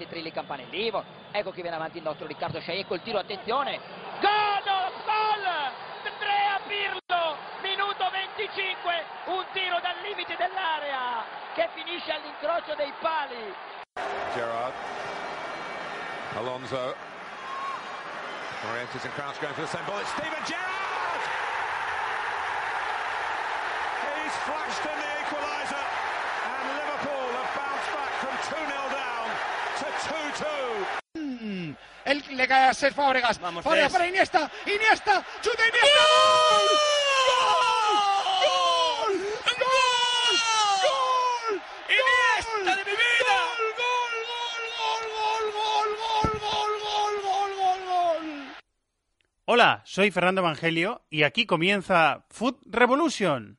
avanti Trilli Campanellivo, ecco che viene avanti il nostro Riccardo Sciai, ecco il tiro, attenzione, gol, gol, 3 a Pirlo, minuto 25, un tiro dal limite dell'area che finisce all'incrocio dei pali. Gerard, Alonso, Morientes and Crouch going for the same ball, Steven Gerrard! He's flashed in the equaliser and Liverpool have bounced back from 2-0 down to 2-2. Él le cae a Ser Fábregas. Vamos, Fábregas para Iniesta. Iniesta. Chuta Iniesta. ¡Gol! ¡Gol! ¡Gol! ¡Gol! ¡Iniesta de mi vida! ¡Gol! ¡Gol! ¡Gol! ¡Gol! ¡Gol! ¡Gol! ¡Gol! ¡Gol! ¡Gol! ¡Gol! Hola, soy Fernando Evangelio y aquí comienza Food Revolution.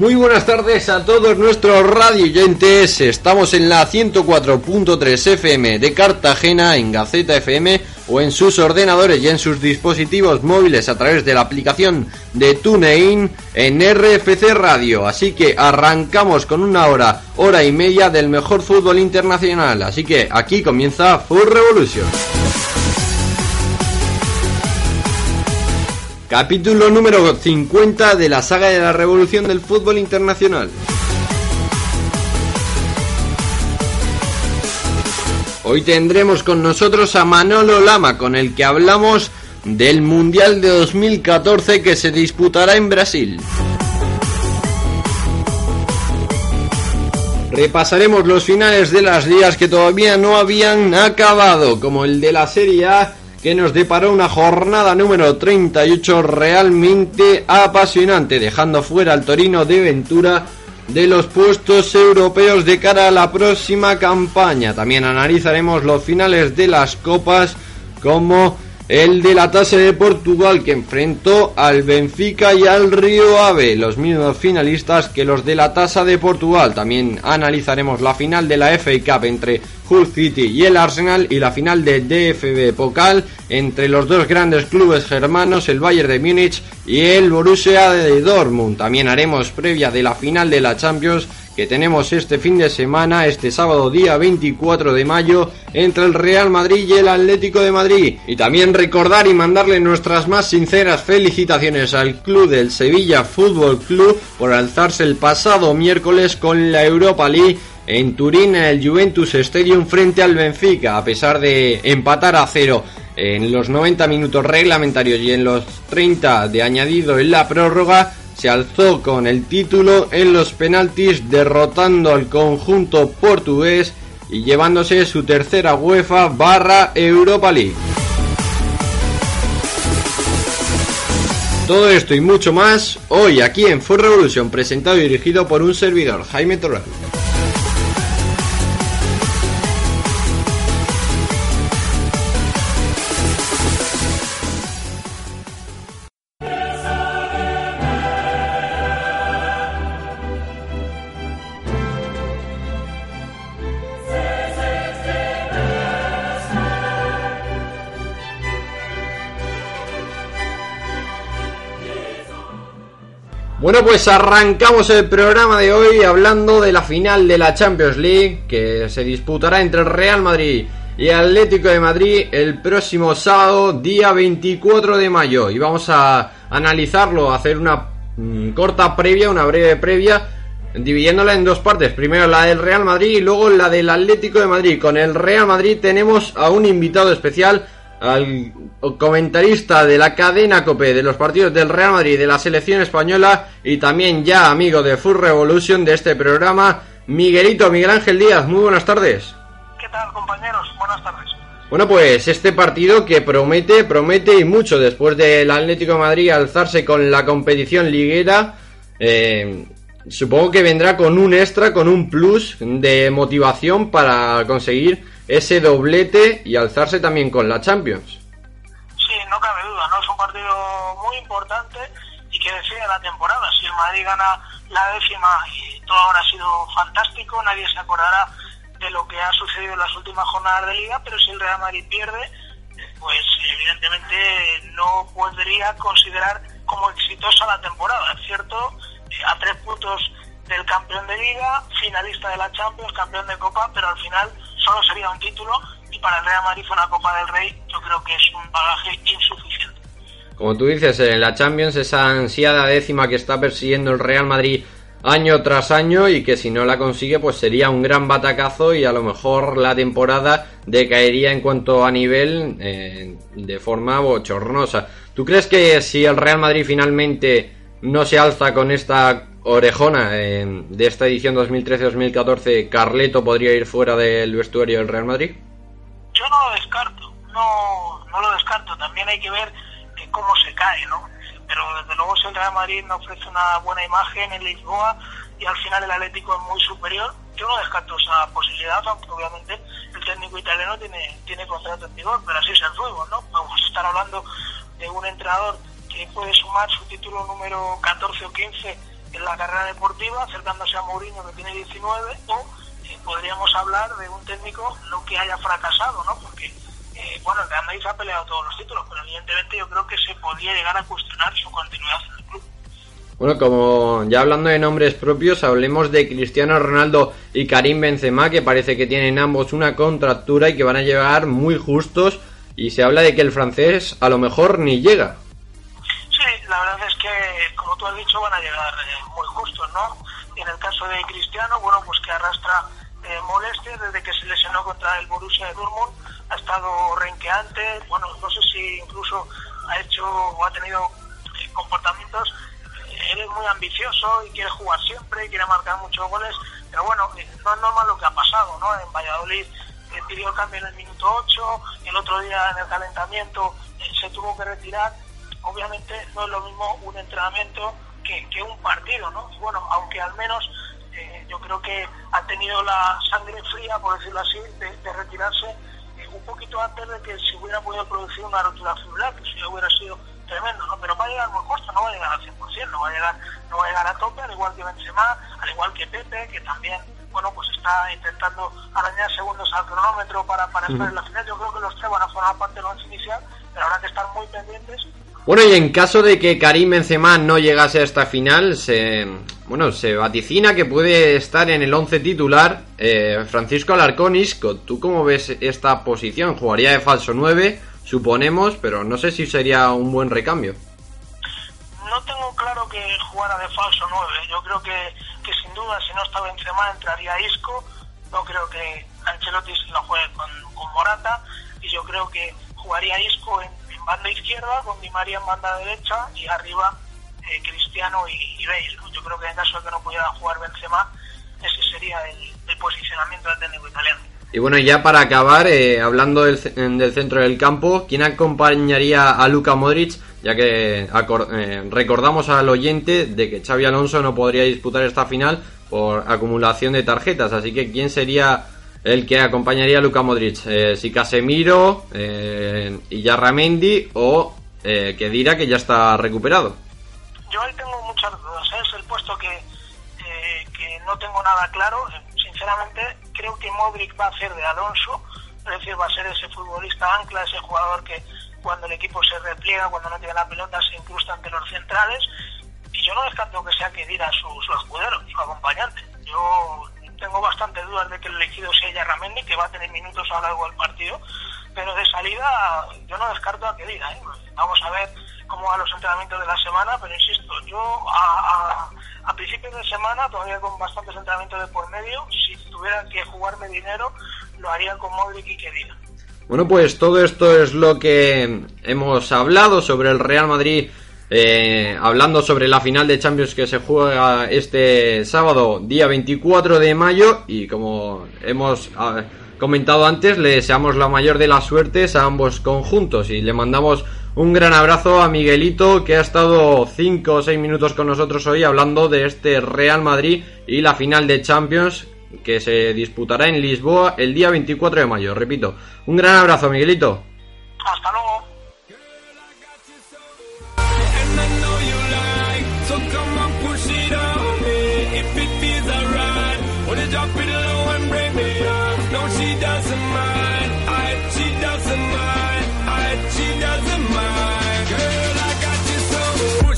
Muy buenas tardes a todos nuestros radioyentes. Estamos en la 104.3 FM de Cartagena, en Gaceta FM o en sus ordenadores y en sus dispositivos móviles a través de la aplicación de TuneIn en RFC Radio. Así que arrancamos con una hora, hora y media del mejor fútbol internacional. Así que aquí comienza Full Revolution. Capítulo número 50 de la saga de la revolución del fútbol internacional. Hoy tendremos con nosotros a Manolo Lama, con el que hablamos del Mundial de 2014 que se disputará en Brasil. Repasaremos los finales de las ligas que todavía no habían acabado, como el de la Serie A que nos deparó una jornada número 38 realmente apasionante, dejando fuera al Torino de Ventura de los puestos europeos de cara a la próxima campaña. También analizaremos los finales de las copas como el de la Tasa de Portugal que enfrentó al Benfica y al Río Ave, los mismos finalistas que los de la Tasa de Portugal. También analizaremos la final de la FA Cup entre Hull City y el Arsenal y la final de DFB Pokal entre los dos grandes clubes germanos, el Bayern de Múnich y el Borussia de Dortmund. También haremos previa de la final de la Champions que tenemos este fin de semana, este sábado día 24 de mayo, entre el Real Madrid y el Atlético de Madrid. Y también recordar y mandarle nuestras más sinceras felicitaciones al club del Sevilla Fútbol Club por alzarse el pasado miércoles con la Europa League en Turín el Juventus Stadium frente al Benfica, a pesar de empatar a cero en los 90 minutos reglamentarios y en los 30 de añadido en la prórroga, se alzó con el título en los penaltis derrotando al conjunto portugués y llevándose su tercera UEFA barra Europa League. Todo esto y mucho más hoy aquí en Full Revolution presentado y dirigido por un servidor, Jaime Torral. Pues arrancamos el programa de hoy hablando de la final de la Champions League que se disputará entre el Real Madrid y Atlético de Madrid el próximo sábado, día 24 de mayo. Y vamos a analizarlo, hacer una mm, corta previa, una breve previa, dividiéndola en dos partes. Primero la del Real Madrid y luego la del Atlético de Madrid. Con el Real Madrid tenemos a un invitado especial al comentarista de la cadena COPE de los partidos del Real Madrid de la selección española y también ya amigo de Full Revolution de este programa, Miguelito, Miguel Ángel Díaz, muy buenas tardes. ¿Qué tal, compañeros? Buenas tardes. Bueno, pues este partido que promete, promete y mucho después del Atlético de Madrid alzarse con la competición liguera, eh, supongo que vendrá con un extra, con un plus de motivación para conseguir ese doblete y alzarse también con la Champions. Sí, no cabe duda, ¿no? Es un partido muy importante y que decide la temporada. Si el Madrid gana la décima y todo habrá sido fantástico, nadie se acordará de lo que ha sucedido en las últimas jornadas de liga, pero si el Real Madrid pierde, pues evidentemente no podría considerar como exitosa la temporada. Es cierto, eh, a tres puntos del campeón de liga, finalista de la Champions, campeón de Copa, pero al final solo sería un título y para el Real Madrid una Copa del Rey yo creo que es un bagaje insuficiente. Como tú dices, en la Champions esa ansiada décima que está persiguiendo el Real Madrid año tras año y que si no la consigue pues sería un gran batacazo y a lo mejor la temporada decaería en cuanto a nivel eh, de forma bochornosa. ¿Tú crees que si el Real Madrid finalmente no se alza con esta orejona eh, de esta edición 2013-2014, Carleto podría ir fuera del vestuario del Real Madrid? Yo no lo descarto, no, no lo descarto. También hay que ver cómo se cae, ¿no? pero desde luego si el Real Madrid no ofrece una buena imagen en Lisboa y al final el Atlético es muy superior, yo no descarto esa posibilidad, aunque obviamente el técnico italiano tiene, tiene contrato en vigor, pero así es el fútbol, ¿no? Vamos a estar hablando de un entrenador que puede sumar su título número 14 o 15 en la carrera deportiva, acercándose a Mourinho que tiene 19, o eh, podríamos hablar de un técnico no que haya fracasado, ¿no? Porque eh, bueno, el Real Madrid ha peleado todos los títulos, pero evidentemente yo creo que se podría llegar a cuestionar su continuidad en el club. Bueno, como ya hablando de nombres propios, hablemos de Cristiano Ronaldo y Karim Benzema, que parece que tienen ambos una contractura y que van a llegar muy justos. Y se habla de que el francés a lo mejor ni llega. Tú has dicho, van a llegar eh, muy justos, ¿no? En el caso de Cristiano, bueno, pues que arrastra eh, molestias desde que se lesionó contra el Borussia Dortmund ha estado renqueante, bueno, no sé si incluso ha hecho o ha tenido eh, comportamientos, eh, él es muy ambicioso y quiere jugar siempre, y quiere marcar muchos goles, pero bueno, eh, no es normal lo que ha pasado, ¿no? En Valladolid pidió el cambio en el minuto 8, el otro día en el calentamiento se tuvo que retirar, obviamente no es lo mismo un entrenamiento que, que un partido, ¿no? Y bueno, aunque al menos yo creo que ha tenido la sangre fría, por decirlo así, de retirarse un poquito antes de que se hubiera podido producir una rotura fibrilar, que eso hubiera sido tremendo, ¿no? Pero va a llegar muy justo, no va a llegar al 100%, no va a llegar, no va a llegar a tope, al igual que Benzema, al igual que Pepe, que también, bueno, pues está intentando arañar segundos al cronómetro para, para estar en la final. Yo creo que los tres van a formar parte del once inicial, pero habrá que estar muy pendientes bueno, y en caso de que Karim Benzema no llegase a esta final, se, bueno, se vaticina que puede estar en el 11 titular eh, Francisco Alarcón Isco. ¿Tú cómo ves esta posición? Jugaría de falso 9, suponemos, pero no sé si sería un buen recambio. No tengo claro que jugara de falso 9. Yo creo que, que sin duda, si no está Benzema, entraría Isco. No creo que Ancelotti se juegue con Morata. Y yo creo que jugaría Isco en banda izquierda, con Di María en banda derecha y arriba eh, Cristiano y, y Bale. Yo creo que en caso de que no pudiera jugar Benzema, ese sería el, posicionamiento del técnico italiano. Y bueno, ya para acabar, eh, hablando del, del, centro del campo, ¿quién acompañaría a Luka Modric? Ya que eh, recordamos al oyente de que Xavi Alonso no podría disputar esta final por acumulación de tarjetas, así que ¿quién sería el que acompañaría a Luka Modric, eh, si Casemiro, eh, Yarramendi o eh, que dirá que ya está recuperado. Yo ahí tengo muchas dudas, ¿eh? es el puesto que, eh, que no tengo nada claro. Sinceramente, creo que Modric va a ser de Alonso, es decir, va a ser ese futbolista ancla, ese jugador que cuando el equipo se repliega, cuando no tiene la pelota, se incrusta ante los centrales. Y yo no descarto que sea que dirá su, su escudero, su acompañante. Yo tengo bastante dudas de que el elegido sea Yarramendi, que va a tener minutos a lo largo del partido, pero de salida yo no descarto a que diga. ¿eh? Vamos a ver cómo van los entrenamientos de la semana, pero insisto, yo a, a, a, principios de semana, todavía con bastantes entrenamientos de por medio, si tuviera que jugarme dinero, lo haría con Modric y que diga. Bueno, pues todo esto es lo que hemos hablado sobre el Real Madrid eh, hablando sobre la final de Champions que se juega este sábado, día 24 de mayo, y como hemos ah, comentado antes, le deseamos la mayor de las suertes a ambos conjuntos y le mandamos un gran abrazo a Miguelito que ha estado 5 o 6 minutos con nosotros hoy hablando de este Real Madrid y la final de Champions que se disputará en Lisboa el día 24 de mayo. Repito, un gran abrazo, Miguelito. Hasta luego.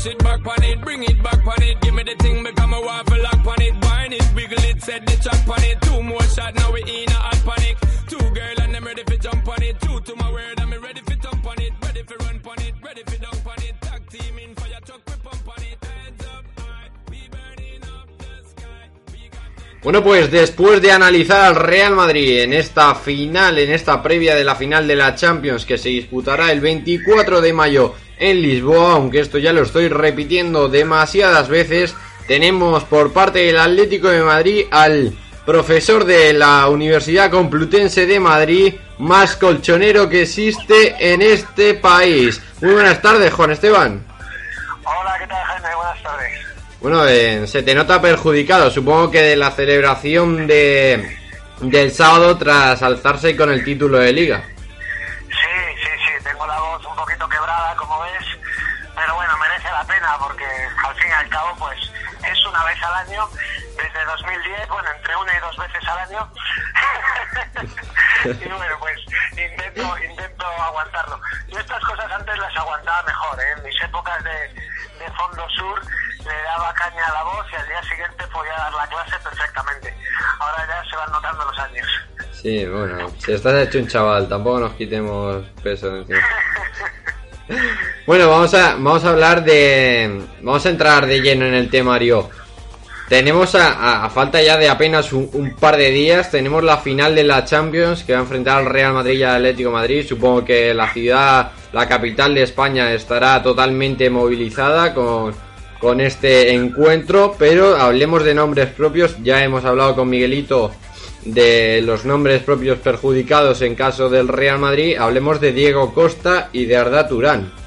Mash it back on it, bring it back on it. Give me the thing, become a waffle lock on it. Wine it, wiggle it, set the track on it. Two more shots, now we in Bueno, pues después de analizar al Real Madrid en esta final, en esta previa de la final de la Champions que se disputará el 24 de mayo en Lisboa, aunque esto ya lo estoy repitiendo demasiadas veces, tenemos por parte del Atlético de Madrid al profesor de la Universidad Complutense de Madrid, más colchonero que existe en este país. Muy buenas tardes, Juan Esteban. Bueno, eh, se te nota perjudicado, supongo que de la celebración de del sábado tras alzarse con el título de liga. Sí, sí, sí, tengo la voz un poquito quebrada, como ves, pero bueno, merece la pena porque al fin y al cabo, pues es una vez al año, desde 2010, bueno, entre una y dos veces al año. y bueno, pues intento, intento aguantarlo. Yo estas cosas antes las aguantaba mejor, ¿eh? En mis épocas de, fondo sur le daba caña a la voz y al día siguiente podía dar la clase perfectamente. Ahora ya se van notando los años. Sí, bueno, si estás hecho un chaval, tampoco nos quitemos peso de encima. Bueno, vamos a, vamos a hablar de... Vamos a entrar de lleno en el temario. Tenemos a, falta ya de apenas un, par de días, tenemos la final de la Champions que va a enfrentar al Real Madrid y al Atlético Madrid. Supongo que la ciudad, la capital de España estará totalmente movilizada con, con este encuentro, pero hablemos de nombres propios. Ya hemos hablado con Miguelito de los nombres propios perjudicados en caso del Real Madrid. Hablemos de Diego Costa y de Arda Turán.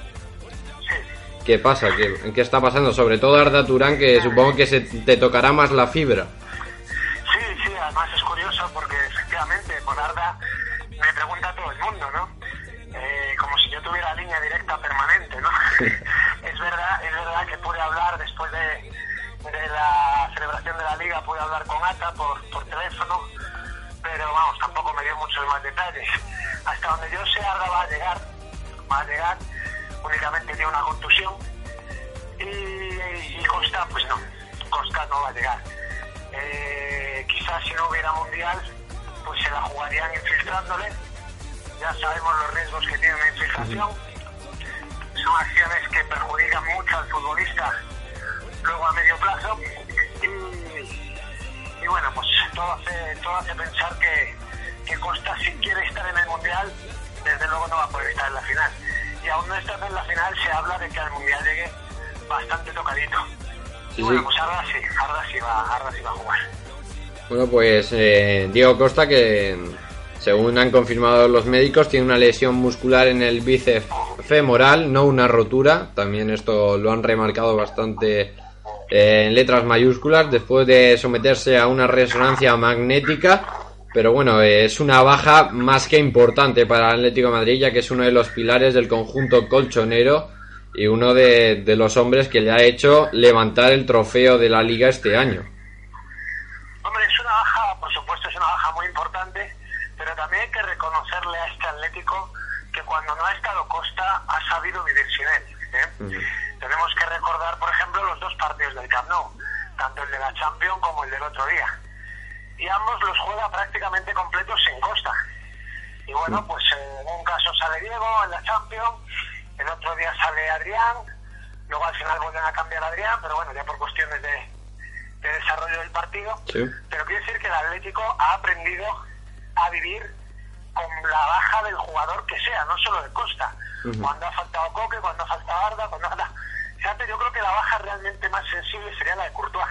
¿Qué pasa? ¿Qué, ¿Qué está pasando? Sobre todo Arda Turán, que supongo que se te tocará más la fibra. Sí, sí, además es curioso porque efectivamente por Arda me pregunta todo el mundo, ¿no? Eh, como si yo tuviera línea directa permanente, ¿no? es verdad, es verdad que pude hablar después de, de la celebración de la liga, pude hablar con Ata por, por teléfono, pero vamos, tampoco me dio muchos más detalles. Hasta donde yo sé, Arda va a llegar, va a llegar, únicamente tiene una contusión y, y Costa, pues no, Costa no va a llegar. Eh, quizás si no hubiera mundial, pues se la jugarían infiltrándole. Ya sabemos los riesgos que tiene una infiltración. Son acciones que perjudican mucho al futbolista luego a medio plazo. Y, y bueno, pues todo hace, todo hace pensar que, que Costa, si quiere estar en el mundial, desde luego no va a poder estar en la final. Y aún no estando en la final, se habla de que al mundial llegue bastante tocadito. Sí, y bueno, sí. pues Arda sí, Arda sí va, Arda sí va a jugar. Bueno, pues eh, Diego Costa, que según han confirmado los médicos, tiene una lesión muscular en el bíceps femoral, no una rotura. También esto lo han remarcado bastante eh, en letras mayúsculas después de someterse a una resonancia magnética. Pero bueno, eh, es una baja más que importante para el Atlético de Madrid, ya que es uno de los pilares del conjunto colchonero y uno de, de los hombres que le ha hecho levantar el trofeo de la liga este año. Hombre, es una baja, por supuesto, es una baja muy importante, pero también hay que reconocerle a este Atlético que cuando no ha estado Costa ha sabido vivir sin él. ¿eh? Tenemos que recordar, por ejemplo, los dos partidos del Camp Nou, tanto el de la Champions como el del otro día. Y ambos los juega prácticamente completos sin Costa. Y bueno, pues eh, en un caso sale Diego en la Champions, el otro día sale Adrián, luego al final vuelven a cambiar a Adrián, pero bueno, ya por cuestiones de, de desarrollo del partido. Sí. Pero quiere decir que el Atlético ha aprendido a vivir con la baja del jugador que sea, no solo de Costa. Cuando ha faltado Coque, cuando ha faltado Arda, cuando ha... Fíjate, yo creo que la baja realmente más sensible sería la de Courtois.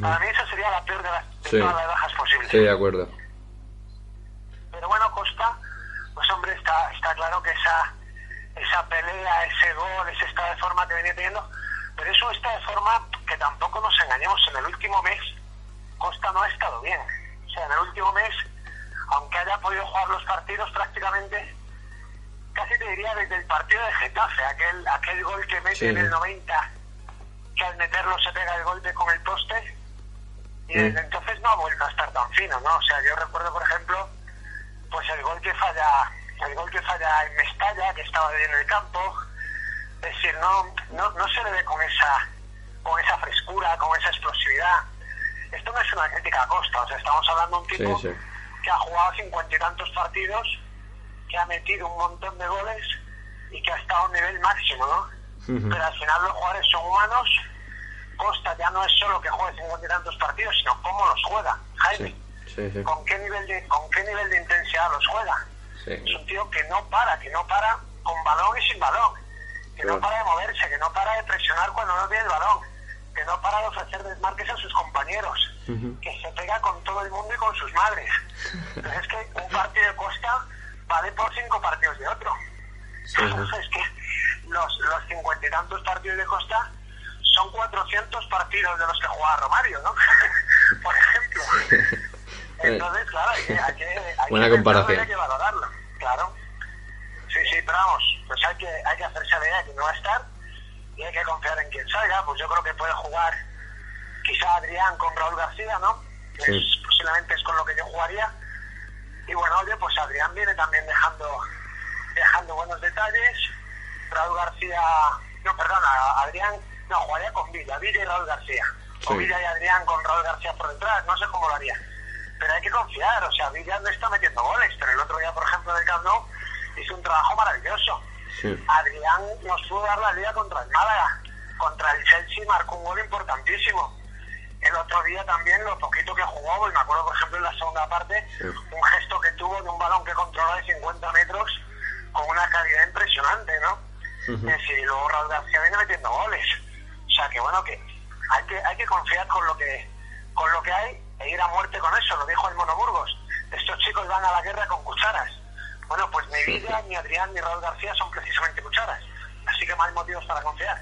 Para mí esa sería la peor de, las, de Sí. todas las bajas posibles. Sí, de acuerdo. Pero bueno, Costa, pues hombre, está, está claro que esa, esa pelea, ese gol, ese estado de forma que venía teniendo, pero es un estado de forma que tampoco nos engañemos. En el último mes, Costa no ha estado bien. O sea, en el último mes, aunque haya podido jugar los partidos prácticamente, casi te diría desde el partido de Getafe, aquel, aquel gol que mete Sí. en el 90, que al meterlo se pega el golpe con el poste, y desde entonces no ha vuelto a estar tan fino, ¿no? O sea, yo recuerdo, por ejemplo, pues el gol que falla, el gol que falla en Mestalla, que estaba bien en el campo, es decir, no, no, no se le ve con esa, con esa frescura, con esa explosividad. esto no es una crítica a Costa, o sea, estamos hablando de un tipo Sí, sí. que ha jugado cincuenta y tantos partidos, que ha metido un montón de goles y que ha estado a un nivel máximo, ¿no? Pero al final los jugadores son humanos. Costa ya no es solo que juegue cincuenta y tantos partidos, sino cómo los juega, Jaime. Sí, sí, sí. ¿Con qué nivel de, con qué nivel de intensidad los juega? Es un tío que no para, que no para con balón y sin balón, que Claro. no para de moverse, que no para de presionar cuando no tiene el balón, que no para de ofrecer desmarques a sus compañeros, que se pega con todo el mundo y con sus madres. Pero es que un partido de Costa vale por cinco partidos de otro. Sí, sí. Es que los los cincuenta y tantos partidos de Costa son 400 partidos de los que juega Romario, ¿no? por ejemplo. Entonces, claro, hay que, hay que, hay Buena que comparación. pensarlo y Hay que valorarlo, claro. Sí, sí, pero vamos, pues hay que, hay que hacerse la idea de que no va a estar y hay que confiar en quien salga. Pues yo creo que puede jugar quizá Adrián con Raúl García, ¿no? Que Sí. es- posiblemente es con lo que yo jugaría. Y bueno, oye, pues Adrián viene también dejando, dejando buenos detalles. Raúl García, no, perdona, Adrián, no, jugaría con Villa, Villa y Raúl García. O. Villa y Adrián con Raúl García por detrás, no sé cómo lo haría. Pero hay que confiar, o sea, Villa no está metiendo goles, pero el otro día, por ejemplo, en el Camp Nou, hizo un trabajo maravilloso. Sí. Adrián nos pudo dar la liga contra el Málaga, contra el Chelsea marcó un gol importantísimo. El otro día también, lo poquito que jugó, pues me acuerdo, por ejemplo, en la segunda parte, Sí. un gesto que tuvo de un balón que controló de 50 metros con una calidad impresionante, ¿no? Ujú. Es decir, y luego Raúl García viene metiendo goles. O sea que bueno, que hay que, hay que confiar con lo que, con lo que hay e ir a muerte con eso, lo dijo el Mono Burgos. Estos chicos van a la guerra con cucharas. Bueno, pues ni Villa, ni Adrián, ni Raúl García son precisamente cucharas. Así que más motivos para confiar.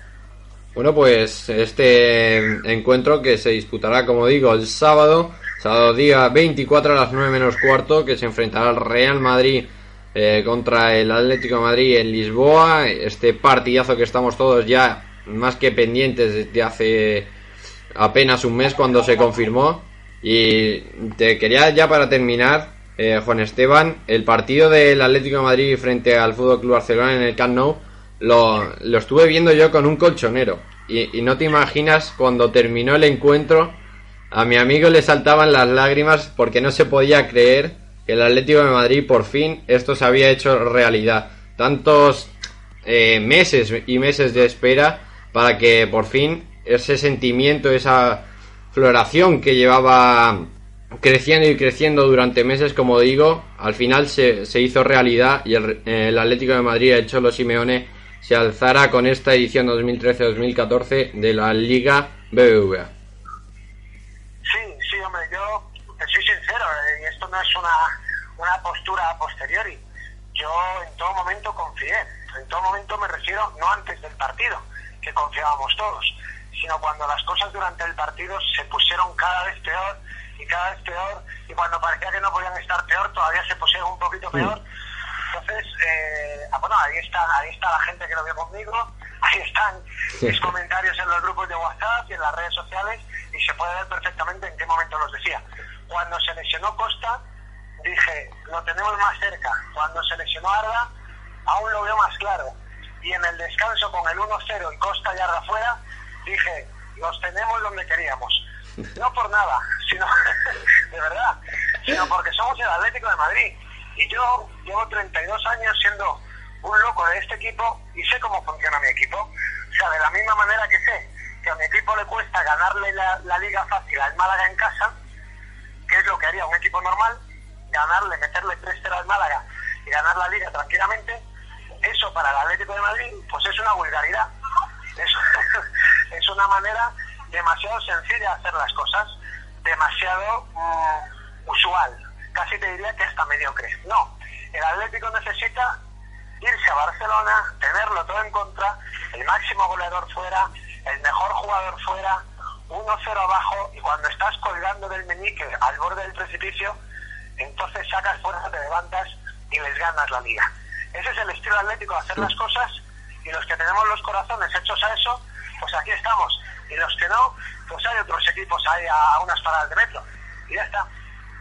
Bueno, pues este encuentro que se disputará, como digo, el sábado, sábado día 24 a las 9 menos cuarto, que se enfrentará el Real Madrid eh, contra el Atlético de Madrid en Lisboa. Este partidazo que estamos todos ya más que pendientes desde hace apenas un mes cuando se confirmó. Y te quería ya para terminar, eh, Juan Esteban, el partido del Atlético de Madrid frente al Fútbol Club Barcelona en el Camp Nou lo, lo estuve viendo yo con un colchonero. Y, y no te imaginas cuando terminó el encuentro, a mi amigo le saltaban las lágrimas porque no se podía creer el Atlético de Madrid por fin esto se había hecho realidad. Tantos eh, meses y meses de espera para que por fin ese sentimiento, esa floración que llevaba creciendo y creciendo durante meses, como digo, al final se, se hizo realidad y el, el Atlético de Madrid, el Cholo Simeone, se alzara con esta edición 2013-2014 de la Liga BBVA. Sí, sí, hombre, yo te soy sincero, eh, y esto no es una, una postura a posteriori. Yo en todo momento confié, en todo momento me refiero no antes del partido, que confiábamos todos, sino cuando las cosas durante el partido se pusieron cada vez peor y cada vez peor, y cuando parecía que no podían estar peor, todavía se pusieron un poquito peor. Entonces, eh, ah, bueno, ahí está, ahí está la gente que lo vio conmigo, ahí están mis comentarios en los grupos de WhatsApp y en las redes sociales, y se puede ver perfectamente en qué momento los decía. Cuando se lesionó Costa, dije, lo tenemos más cerca. Cuando se lesionó Arda, aún lo veo más claro. Y en el descanso con el 1-0 y Costa y Arda afuera, dije, los tenemos donde queríamos. No por nada, sino, de verdad, sino porque somos el Atlético de Madrid. Y yo llevo 32 años siendo un loco de este equipo y sé cómo funciona mi equipo. O sea, de la misma manera que sé que a mi equipo le cuesta ganarle la, la liga fácil al Málaga en casa, que es lo que haría un equipo normal, ganarle, meterle 3-0 al Málaga y ganar la liga tranquilamente, eso para el Atlético de Madrid, pues es una vulgaridad. Es, es una manera demasiado sencilla de hacer las cosas, demasiado mm, usual, casi te diría que hasta mediocre. No, el Atlético necesita irse a Barcelona, tenerlo todo en contra, el máximo goleador fuera, el mejor jugador fuera, 1-0 abajo y cuando estás colgando del meñique al borde del precipicio, entonces sacas fuerza, te levantas y les ganas la liga. Ese es el estilo atlético de hacer las cosas y los que tenemos los corazones hechos a eso, pues aquí estamos. Y los que no, pues hay otros equipos ahí a, unas paradas de metro. Y ya está.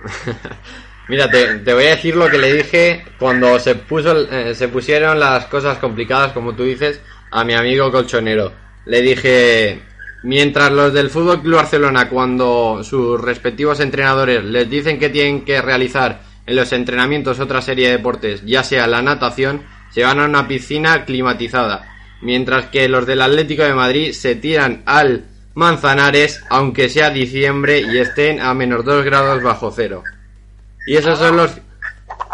Mira, te, te voy a decir lo que le dije cuando se puso eh, se pusieron las cosas complicadas, como tú dices, a mi amigo colchonero. Le dije, Mientras los del Fútbol Club Barcelona, cuando sus respectivos entrenadores les dicen que tienen que realizar en los entrenamientos otra serie de deportes, ya sea la natación, se van a una piscina climatizada. Mientras que los del Atlético de Madrid se tiran al Manzanares, aunque sea diciembre y estén a menos 2 grados bajo cero. Y esos son los,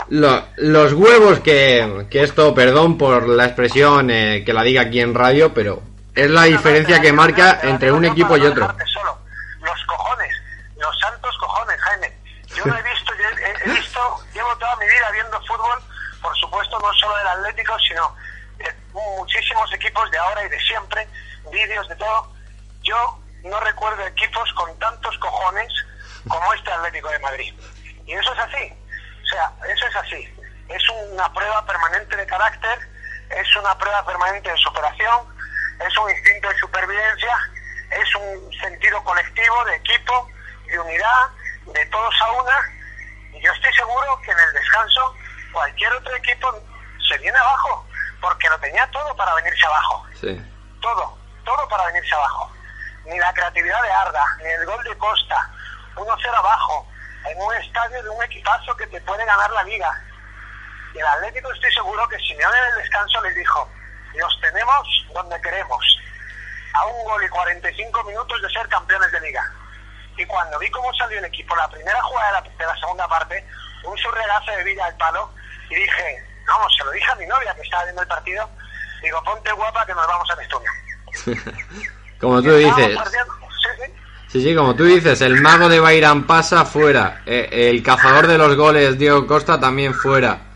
lo- los, huevos que, que esto, perdón por la expresión eh, que la diga aquí en radio, pero es la diferencia que marca entre un equipo y otro. Los cojones, los santos cojones, Jaime. Yo lo he visto, yo he visto, llevo toda mi vida viendo fútbol, por supuesto no solo del Atlético, sino de muchísimos equipos de ahora y de siempre, vídeos de todo. Yo no recuerdo equipos con tantos cojones como este Atlético de Madrid. Y eso es así. O sea, eso es así. Es una prueba permanente de carácter, es una prueba permanente de superación, es un instinto de supervivencia, es un sentido colectivo, de equipo, de unidad, de todos a una. Y yo estoy seguro que en el descanso cualquier otro equipo se viene abajo, porque lo tenía todo para venirse abajo. Sí. Todo, todo para venirse abajo. Ni la creatividad de Arda, ni el gol de Costa, 1-0 abajo, en un estadio de un equipazo que te puede ganar la liga. Y el Atlético estoy seguro que Simeone en el descanso les dijo, los tenemos donde queremos, a un gol y 45 minutos de ser campeones de liga. Y cuando vi cómo salió el equipo, la primera jugada de la, de la segunda parte, un surregazo de Villa al palo, y dije, vamos, se lo dije a mi novia que estaba viendo el partido, digo, ponte guapa que nos vamos al estudio. Como tú dices. Sí, sí. Como tú dices, el mago de Bayram pasa fuera. Eh, el cazador de los goles, Diego Costa, también fuera.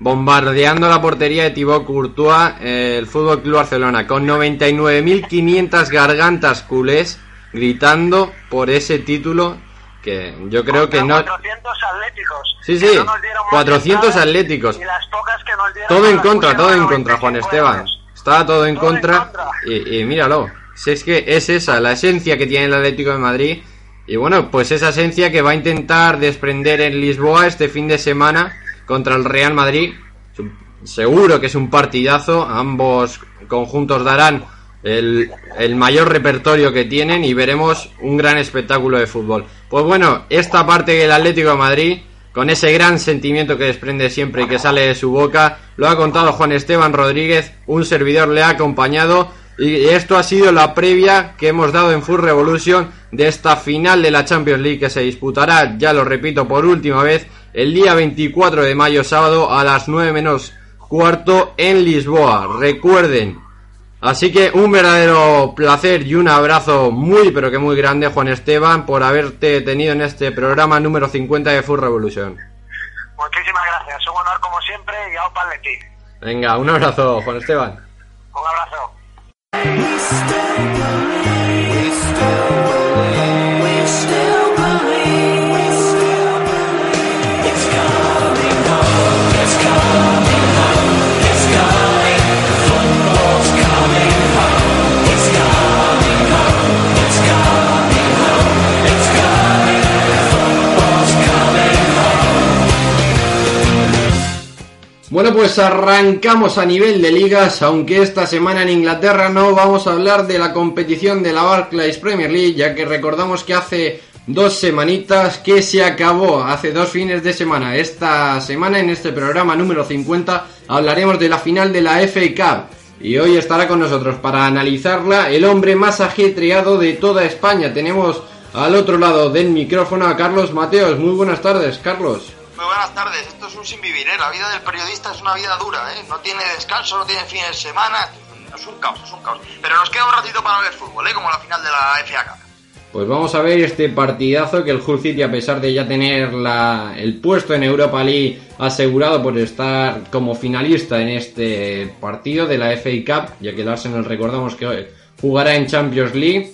Bombardeando la portería de Thibaut Courtois, eh, el Fútbol Club Barcelona, con 99.500 gargantas culés gritando por ese título que yo creo que no. 400 atléticos. Sí, sí, no nos dieron más 400 entradas, atléticos. Y las pocas que nos dieron Todo en contra, todo en contra, Juan 95 Esteban. Estaba todo en Todo en contra. contra. Y, y míralo. Si es que es esa, la esencia que tiene el Atlético de Madrid. Y bueno, pues esa esencia que va a intentar desprender en Lisboa este fin de semana contra el Real Madrid. Seguro que es un partidazo. Ambos conjuntos darán el, el mayor repertorio que tienen y veremos un gran espectáculo de fútbol. Pues bueno, esta parte del Atlético de Madrid, con ese gran sentimiento que desprende siempre y que sale de su boca, lo ha contado Juan Esteban Rodríguez, un servidor le ha acompañado y esto ha sido la previa que hemos dado en Full Revolution de esta final de la Champions League que se disputará, ya lo repito por última vez, el día 24 de mayo sábado a las 9 menos cuarto en Lisboa. Recuerden, Así que un verdadero placer y un abrazo muy pero que muy grande Juan Esteban por haberte tenido en este programa número 50 de Full Revolution. Muchísimas gracias, un honor como siempre y a Opa ti. Venga, un abrazo Juan Esteban. Un abrazo. Bueno, pues arrancamos a nivel de ligas, aunque esta semana en Inglaterra no vamos a hablar de la competición de la Barclays Premier League, ya que recordamos que hace dos semanitas que se acabó, hace dos fines de semana. Esta semana en este programa número 50 hablaremos de la final de la FA Cup. Y hoy estará con nosotros para analizarla el hombre más ajetreado de toda España. Tenemos al otro lado del micrófono a Carlos Mateos. Muy buenas tardes, Carlos. Muy buenas tardes, esto es un sinvivir, ¿eh? La vida del periodista es una vida dura, ¿eh? No tiene descanso, no tiene fines de semana, es un caos, es un caos. Pero nos queda un ratito para ver fútbol, ¿eh? Como la final de la FA Cup. Pues vamos a ver este partidazo que el Hull City, a pesar de ya tener la, el puesto en Europa League asegurado por estar como finalista en este partido de la FA Cup, ya que el Arsenal recordamos que hoy jugará en Champions League,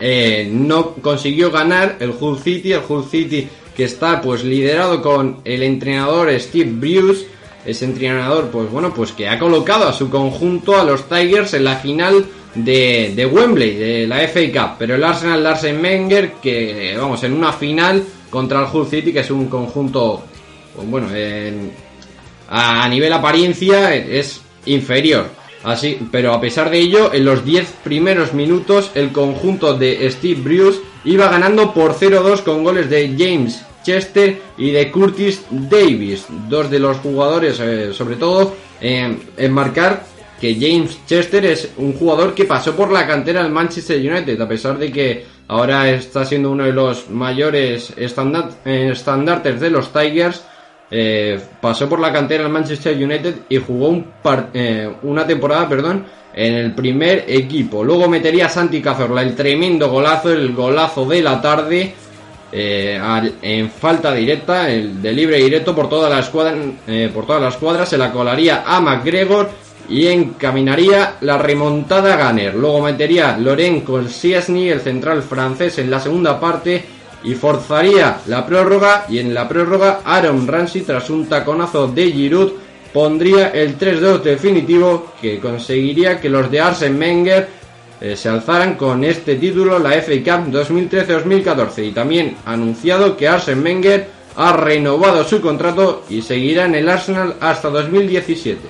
eh, no consiguió ganar el Hull City, el Hull City que está pues liderado con el entrenador Steve Bruce, ese entrenador pues bueno pues que ha colocado a su conjunto a los Tigers en la final de, de Wembley, de la FA Cup, pero el Arsenal de Arsene Wenger que vamos en una final contra el Hull City que es un conjunto pues bueno en- a nivel apariencia es inferior. Así, pero a pesar de ello, en los 10 primeros minutos, el conjunto de Steve Bruce iba ganando por 0-2 con goles de James Chester y de Curtis Davis, dos de los jugadores, eh, sobre todo, en marcar que James Chester es un jugador que pasó por la cantera del Manchester United, a pesar de que ahora está siendo uno de los mayores estandartes de los Tigers. Eh, pasó por la cantera del Manchester United y jugó eh, una temporada, perdón, en el primer equipo. Luego metería a Santi Cazorla el tremendo golazo, el golazo de la tarde. Eh, en falta directa, el de libre directo por toda la escuadra, por todas las cuadras, se la colaría a McGregor y encaminaría la remontada Gunner. Luego metería Loren con Siesny, el central francés, en la segunda parte y forzaría la prórroga. Y en la prórroga, Aaron Ramsey, tras un taconazo de Giroud, pondría el 3-2 definitivo que conseguiría que los de Arsen Wenger eh, se alzaran con este título, la FA Cup 2013-2014. Y también anunciado que Arsen Wenger ha renovado su contrato y seguirá en el Arsenal hasta 2017.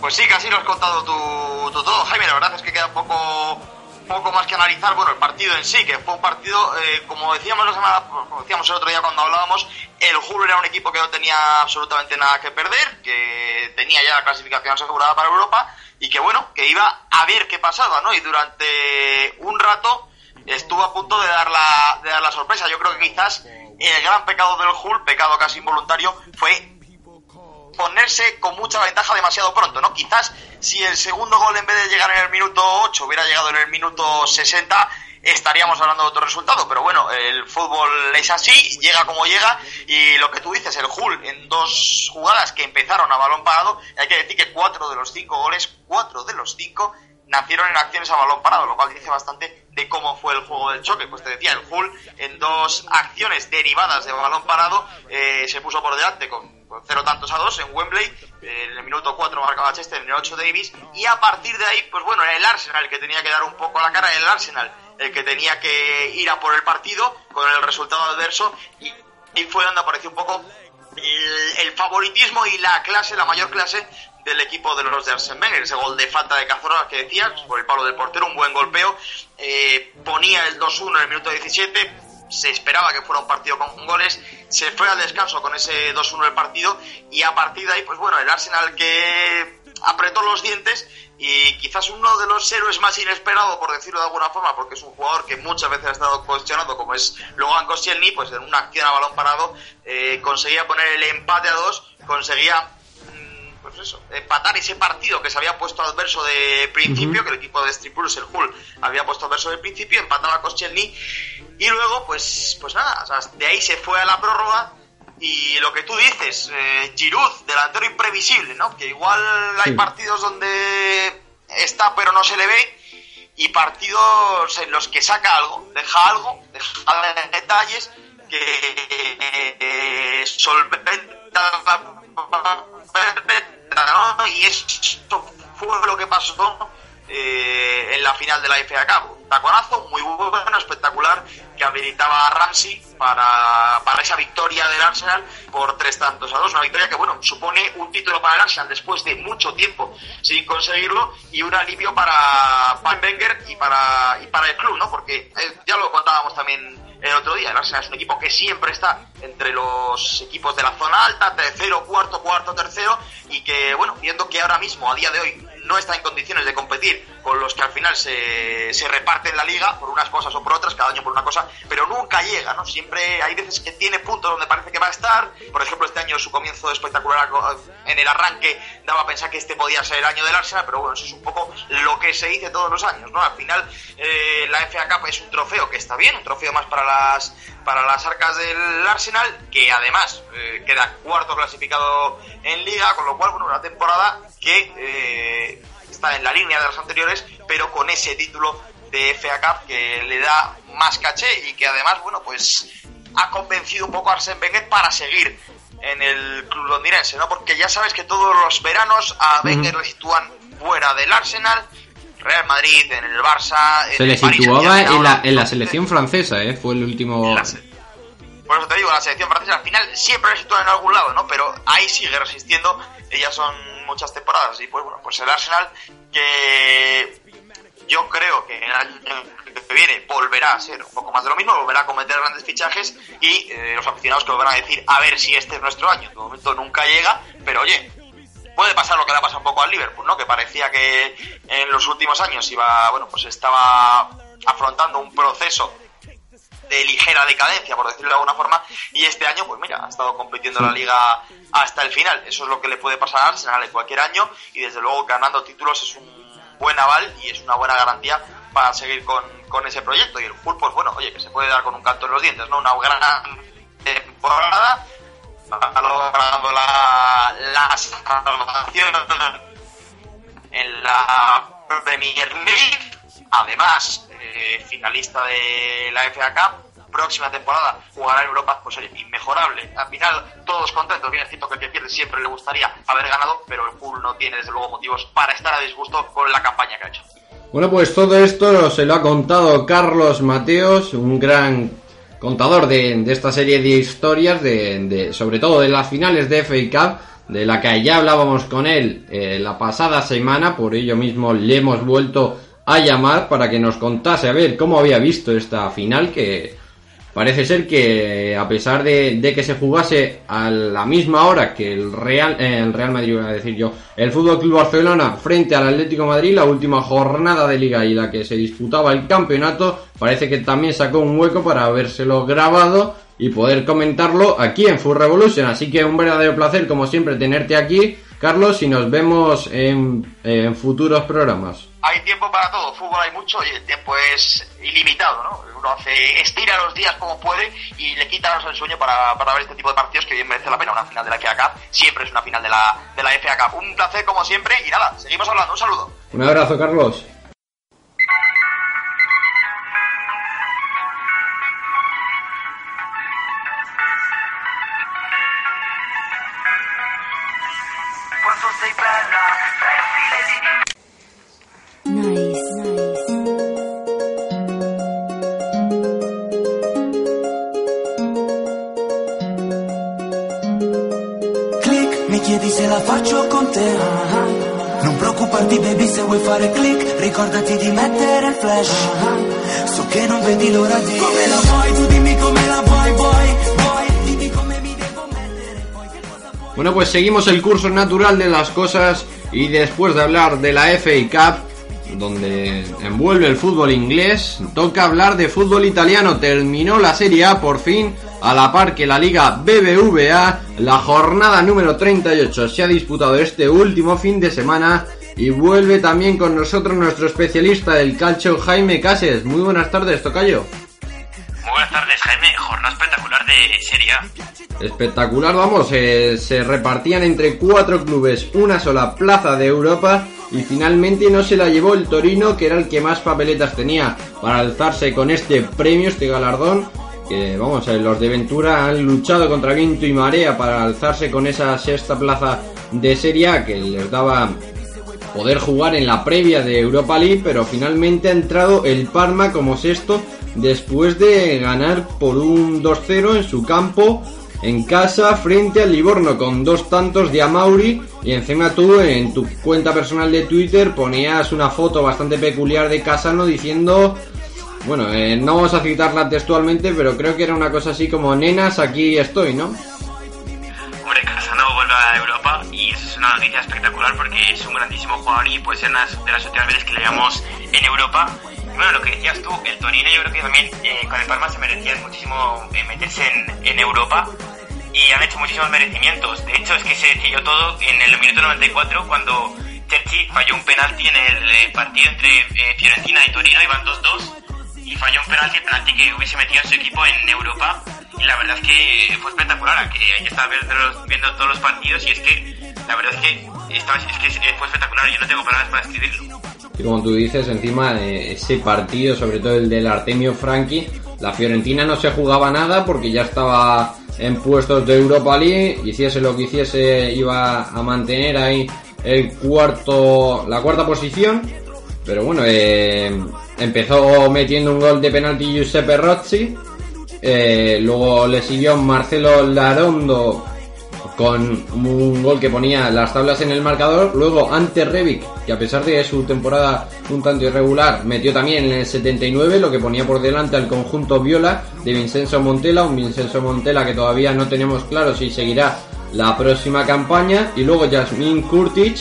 Pues sí, casi lo has contado tú, todo, Jaime. La verdad es que queda un poco, poco más que analizar. Bueno, el partido en sí, que fue un partido, eh, como decíamos la semana, como decíamos el otro día cuando hablábamos, el Hull era un equipo que no tenía absolutamente nada que perder, que tenía ya la clasificación asegurada para Europa y que bueno, que iba a ver qué pasaba, ¿no? Y durante un rato estuvo a punto de dar la, de dar la sorpresa. Yo creo que quizás el gran pecado del Hull, pecado casi involuntario, fue ponerse con mucha ventaja demasiado pronto, ¿no? Quizás si el segundo gol en vez de llegar en el minuto 8 hubiera llegado en el minuto 60, estaríamos hablando de otro resultado. Pero bueno, el fútbol es así, llega como llega, y lo que tú dices, el Hull en dos jugadas que empezaron a balón parado, hay que decir que cuatro de los cinco goles, cuatro de los cinco nacieron en acciones a balón parado, lo cual dice bastante de cómo fue el juego del choque. Pues te decía, el Hull en dos acciones derivadas de balón parado eh, se puso por delante con cero tantos a dos en Wembley. En el minuto 4 marcaba Chester, en el 8 Davis. Y a partir de ahí, pues bueno, era el Arsenal el que tenía que dar un poco la cara, el Arsenal el que tenía que ir a por el partido con el resultado adverso. Y, fue donde apareció un poco el, favoritismo y la clase, la mayor clase del equipo de los de Arsene Wenger. Ese gol de falta de Cazorla que decías, por el palo del portero, un buen golpeo. Eh, ponía el 2-1 en el minuto 17 se esperaba que fuera un partido con goles, se fue al descanso con ese 2-1 del partido y a partir de ahí, pues bueno, el Arsenal que apretó los dientes y quizás uno de los héroes más inesperados, por decirlo de alguna forma, porque es un jugador que muchas veces ha estado cuestionado, como es Logan Koscielny, pues en una acción a balón parado eh, conseguía poner el empate a dos, conseguía pues eso, empatar ese partido que se había puesto adverso de principio, que el equipo de Stripulus, el Hull, había puesto adverso de principio, empataba con Koscielny y luego, pues, pues nada, de ahí se fue a la prórroga y lo que tú dices, eh, Giroud, delantero imprevisible, ¿no? Que igual hay partidos donde está pero no se le ve y partidos en los que saca algo, deja algo, deja detalles que eh, solventa y eso fue lo que pasó eh, en la final de la FA Cup. Taconazo muy bueno, espectacular, que habilitaba a Ramsey para, para esa victoria del Arsenal por tres tantos a dos. Una victoria que, bueno, supone un título para el Arsenal después de mucho tiempo sin conseguirlo y un alivio para Van Wenger y para, y para el club, ¿no? Porque eh, ya lo contábamos también el otro día. El Arsenal es un equipo que siempre está entre los equipos de la zona alta, tercero, cuarto, cuarto, tercero, y que, bueno, viendo que ahora mismo, a día de hoy, no está en condiciones de competir con los que al final se, se reparten la liga por unas cosas o por otras, cada año por una cosa, pero nunca llega, ¿no? Siempre hay veces que tiene puntos donde parece que va a estar. Por ejemplo, este año su comienzo espectacular en el arranque daba a pensar que este podía ser el año del Arsenal, pero bueno, eso es un poco lo que se dice todos los años, ¿no? Al final, eh, la FA Cup es un trofeo que está bien, un trofeo más para las para las arcas del Arsenal, que además eh, queda cuarto clasificado en liga, con lo cual, bueno, una temporada que eh, está en la línea de las anteriores, pero con ese título de FA Cup que le da más caché y que además, bueno, pues ha convencido un poco a Arsene Wenger para seguir en el club londinense, ¿no? Porque ya sabes que todos los veranos a Wenger le sitúan fuera del Arsenal, Real Madrid, en el Barça. Se le situaba en la, en la selección francesa, ¿eh? Fue el último. Por eso te digo, la selección francesa al final siempre sitúa en algún lado, ¿no? Pero ahí sigue resistiendo, ellas son muchas temporadas y pues bueno, pues el Arsenal que yo creo que el año que viene volverá a ser un poco más de lo mismo, volverá a cometer grandes fichajes y eh, los aficionados que volverán a decir a ver si este es nuestro año. De momento nunca llega, pero oye, puede pasar lo que le ha pasado un poco al Liverpool, ¿no? Que parecía que en los últimos años iba, bueno, pues estaba afrontando un proceso de ligera decadencia, por decirlo de alguna forma, y este año, pues mira, ha estado compitiendo en la liga hasta el final. Eso es lo que le puede pasar a Arsenal en cualquier año, y desde luego ganando títulos es un buen aval y es una buena garantía para seguir con, con ese proyecto. Y el fútbol, pues bueno, oye, que se puede dar con un canto en los dientes, ¿no? Una gran temporada, ha logrado la, la salvación en la Premier League, además eh, finalista de la FA Cup, próxima temporada jugará en Europa, pues oye, inmejorable. Al final, todos contentos. Bien es cierto que el que pierde siempre le gustaría haber ganado, pero el Pool no tiene desde luego motivos para estar a disgusto con la campaña que ha hecho. Bueno, pues todo esto se lo ha contado Carlos Mateos, un gran contador de, esta serie de historias, de, de- sobre todo de las finales de FA Cup, de la que ya hablábamos con él eh, la pasada semana, por ello mismo le hemos vuelto a llamar para que nos contase a ver cómo había visto esta final que parece ser que a pesar de, que se jugase a la misma hora que el Real eh, el Real Madrid iba a decir yo el Fútbol Club Barcelona frente al Atlético Madrid la última jornada de liga y la que se disputaba el campeonato parece que también sacó un hueco para habérselo grabado y poder comentarlo aquí en Full Revolution. Así que un verdadero placer como siempre tenerte aquí Carlos y nos vemos en, en futuros programas Hay tiempo para todo, fútbol hay mucho y el tiempo es ilimitado, ¿no? Uno hace, estira los días como puede y le quita el sueño para, para ver este tipo de partidos que bien merece la pena una final de la FA Cup. Siempre es una final de la, de la FA Cup. Un placer como siempre y nada, seguimos hablando. Un saludo. un abrazo Carlos se la faccio con te. Non preoccuparti baby se vuoi fare click, ricordati di mettere il flash. So che non vedi l'ora di Come la vuoi, tu dimmi come la vuoi, vuoi, vuoi, dimmi come mi devo mettere, poi che cosa vuoi. Bueno, pues seguimos el curso natural de las cosas y después de hablar de la FA Cup, donde envuelve el fútbol inglés, toca hablar de fútbol italiano. Terminó la Serie A por fin, a la par que la Liga BBVA, la jornada número 38 se ha disputado este último fin de semana y vuelve también con nosotros nuestro especialista del calcio, Jaime Cases. Muy buenas tardes, Tocayo. Muy buenas tardes, Jaime. Jornada espectacular de Serie A. Espectacular, vamos, eh, se repartían entre cuatro clubes una sola plaza de Europa y finalmente no se la llevó el Torino, que era el que más papeletas tenía para alzarse con este premio, este galardón. Que vamos, los de Ventura han luchado contra viento y marea para alzarse con esa sexta plaza de Serie A que les daba poder jugar en la previa de Europa League, pero finalmente ha entrado el Parma como sexto después de ganar por un 2-0 en su campo en casa frente al Livorno con dos tantos de Amauri y encima tú en tu cuenta personal de Twitter ponías una foto bastante peculiar de Casano diciendo bueno, eh, no vamos a citarla textualmente, pero creo que era una cosa así como nenas, aquí estoy, ¿no? Hombre, Casano vuelve a Europa y eso es una noticia espectacular porque es un grandísimo jugador y puede ser una de las últimas veces que le veamos en Europa. Y bueno, lo que decías tú, el Torino yo creo que también eh, con el Parma se merecían muchísimo eh, meterse en, en Europa y han hecho muchísimos merecimientos. De hecho, es que se decidió todo en el minuto 94 cuando Cherchi falló un penalti en el eh, partido entre eh, Fiorentina y Torino, iban 2-2 y falló un penalti, penalti que hubiese metido a su equipo en Europa y la verdad es que fue espectacular, que ahí estaba viendo, viendo todos los partidos y es que la verdad es que, es que fue espectacular, yo no tengo palabras para describirlo. Y como tú dices, encima de ese partido, sobre todo el del Artemio Franchi, la Fiorentina no se jugaba nada porque ya estaba en puestos de Europa League, hiciese lo que hiciese, iba a mantener ahí el cuarto, la cuarta posición. Pero bueno, eh, empezó metiendo un gol de penalti Giuseppe Rozzi. Eh, luego le siguió Marcelo Larondo con un gol que ponía las tablas en el marcador. Luego ante Revic, que a pesar de su temporada un tanto irregular, metió también en el 79, lo que ponía por delante al conjunto Viola de Vincenzo Montela. Un Vincenzo Montela que todavía no tenemos claro si seguirá la próxima campaña. Y luego Jasmine Kurtic,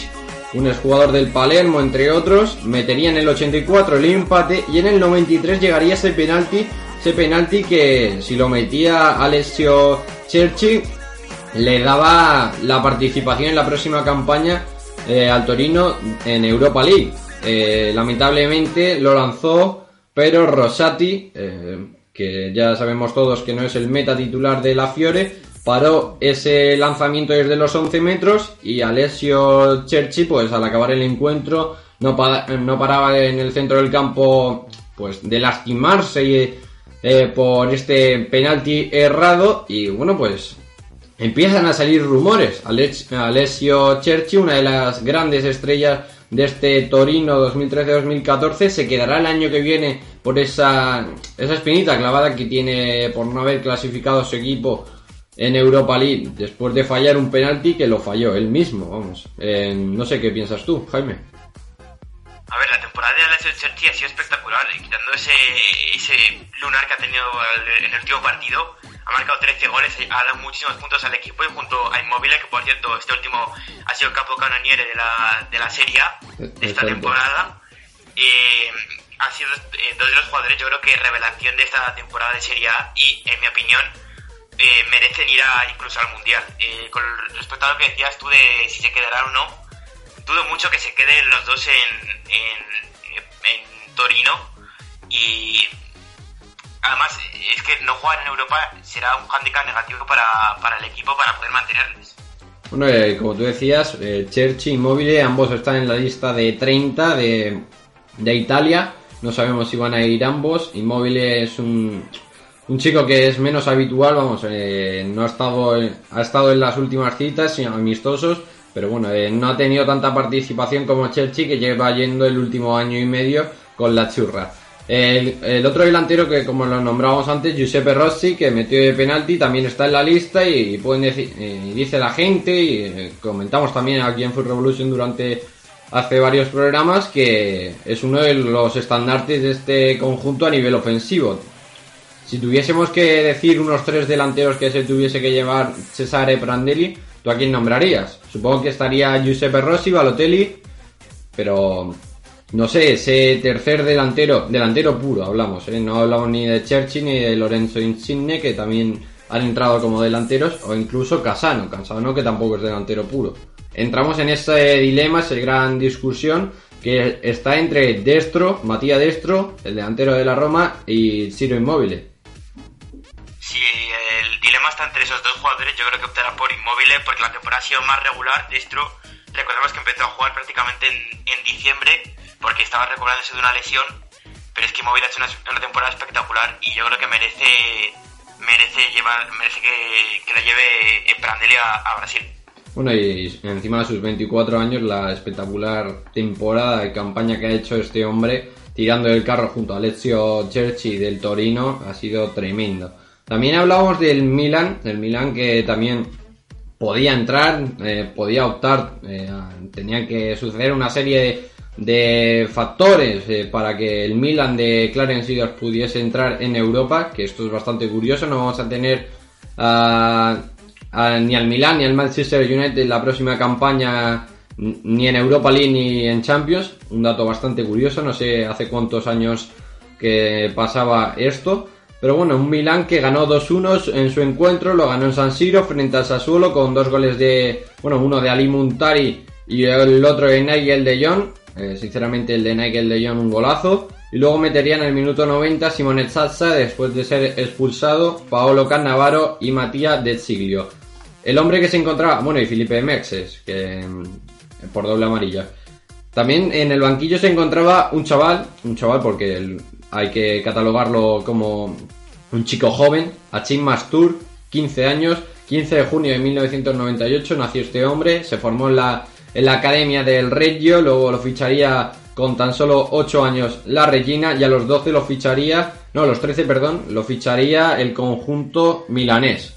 un exjugador del Palermo, entre otros, metería en el 84 el empate y en el 93 llegaría ese penalti. Ese penalti que si lo metía Alessio Cerci le daba la participación en la próxima campaña eh, al Torino en Europa League. Eh, lamentablemente lo lanzó, pero Rosati, eh, que ya sabemos todos que no es el meta titular de la Fiore, paró ese lanzamiento desde los 11 metros y Alessio Cerci, pues al acabar el encuentro, no, no paraba en el centro del campo pues de lastimarse eh, por este penalti errado y bueno pues empiezan a salir rumores. Alessio Cerci, una de las grandes estrellas de este Torino 2013-2014, se quedará el año que viene por esa, esa espinita clavada que tiene por no haber clasificado su equipo en Europa League después de fallar un penalti que lo falló él mismo, vamos. Eh, no sé qué piensas tú, Jaime. A ver, la temporada de Alessio Cerci ha sido espectacular, y quitando ese, ese lunar que ha tenido el- en el último partido, ha marcado 13 goles, ha dado muchísimos puntos al equipo y junto a Immobile, que por cierto, este último ha sido capo canoniere de la, de la Serie A de esta temporada, eh, ha sido eh, dos de los jugadores, yo creo que revelación de esta temporada de Serie A y, en mi opinión, eh, merecen ir a, incluso al Mundial. Eh, con respecto a lo que decías tú de si se quedarán o no, dudo mucho que se queden los dos en, en, Torino y además es que no jugar en Europa será un handicap negativo para, para el equipo para poder mantenerles. Bueno, eh, como tú decías, eh, y Mobile ambos están en la lista de 30 de, de Italia. No sabemos si van a ir ambos. Immobile es un, un chico que es menos habitual, vamos, eh, no ha estado, ha estado en las últimas citas y amistosos, pero bueno, eh, no ha tenido tanta participación como Cherchi, que lleva yendo el último año y medio con la churra. El, otro delantero que, como lo nombrábamos antes, Giuseppe Rossi, que metió de penalti, también está en la lista y, pueden decir, dice la gente, y eh, comentamos también aquí en Food Revolution durante hace varios programas, que es uno de los estandartes de este conjunto a nivel ofensivo. Si tuviésemos que decir unos tres delanteros que se tuviese que llevar Cesare Prandelli, ¿tú a quién nombrarías? Supongo que estaría Giuseppe Rossi, Balotelli, pero no sé, ese tercer delantero, delantero puro hablamos, ¿eh? no hablamos ni de Cherchi ni de Lorenzo Insigne, que también han entrado como delanteros, o incluso Casano, Casano que tampoco es delantero puro. Entramos en ese dilema, esa gran discusión que está entre Destro, Matías Destro, el delantero de la Roma, y Ciro Immobile. Si el dilema está entre esos dos jugadores, yo creo que optará por Inmóvil porque la temporada ha sido más regular. Destro, recordemos que empezó a jugar prácticamente en, en diciembre porque estaba recuperándose de una lesión, pero es que Inmóvil ha hecho una, una temporada espectacular y yo creo que merece merece llevar merece que, que la lleve en Prandelli a, a Brasil. Bueno, y encima de sus 24 años, la espectacular temporada de campaña que ha hecho este hombre, tirando el carro junto a Alessio Cerci del Torino, ha sido tremendo. También hablábamos del Milan, del Milan que también podía entrar, eh, podía optar, eh, tenían que suceder una serie de, factores eh, para que el Milan de Clarence Seedorf pudiese entrar en Europa, que esto es bastante curioso, no vamos a tener a- ni al Milan ni al Manchester United en la próxima campaña ni en Europa League ni en Champions, un dato bastante curioso, no sé hace cuántos años que pasaba esto. Pero bueno, un Milan que ganó 2-1 en su encuentro, lo ganó en San Siro frente al Sassuolo con dos goles de, bueno, uno de Ali Muntari y el otro de Nigel de Jong. Eh, sinceramente el de Nigel de Jong un golazo. Y luego meterían en el minuto 90 Simone Zazza después de ser expulsado Paolo Cannavaro y Matías De Siglio. El hombre que se encontraba, bueno, y Felipe Mexes, que mm, por doble amarilla. También en el banquillo se encontraba un chaval, un chaval porque el- hay que catalogarlo como un chico joven, Achim Mastur, 15 años, 15 de junio de 1998 nació este hombre, se formó en la, en la academia del Reggio, luego lo ficharía con tan solo 8 años la Regina y a los 12 lo ficharía, no, los 13, perdón, lo ficharía el conjunto milanés.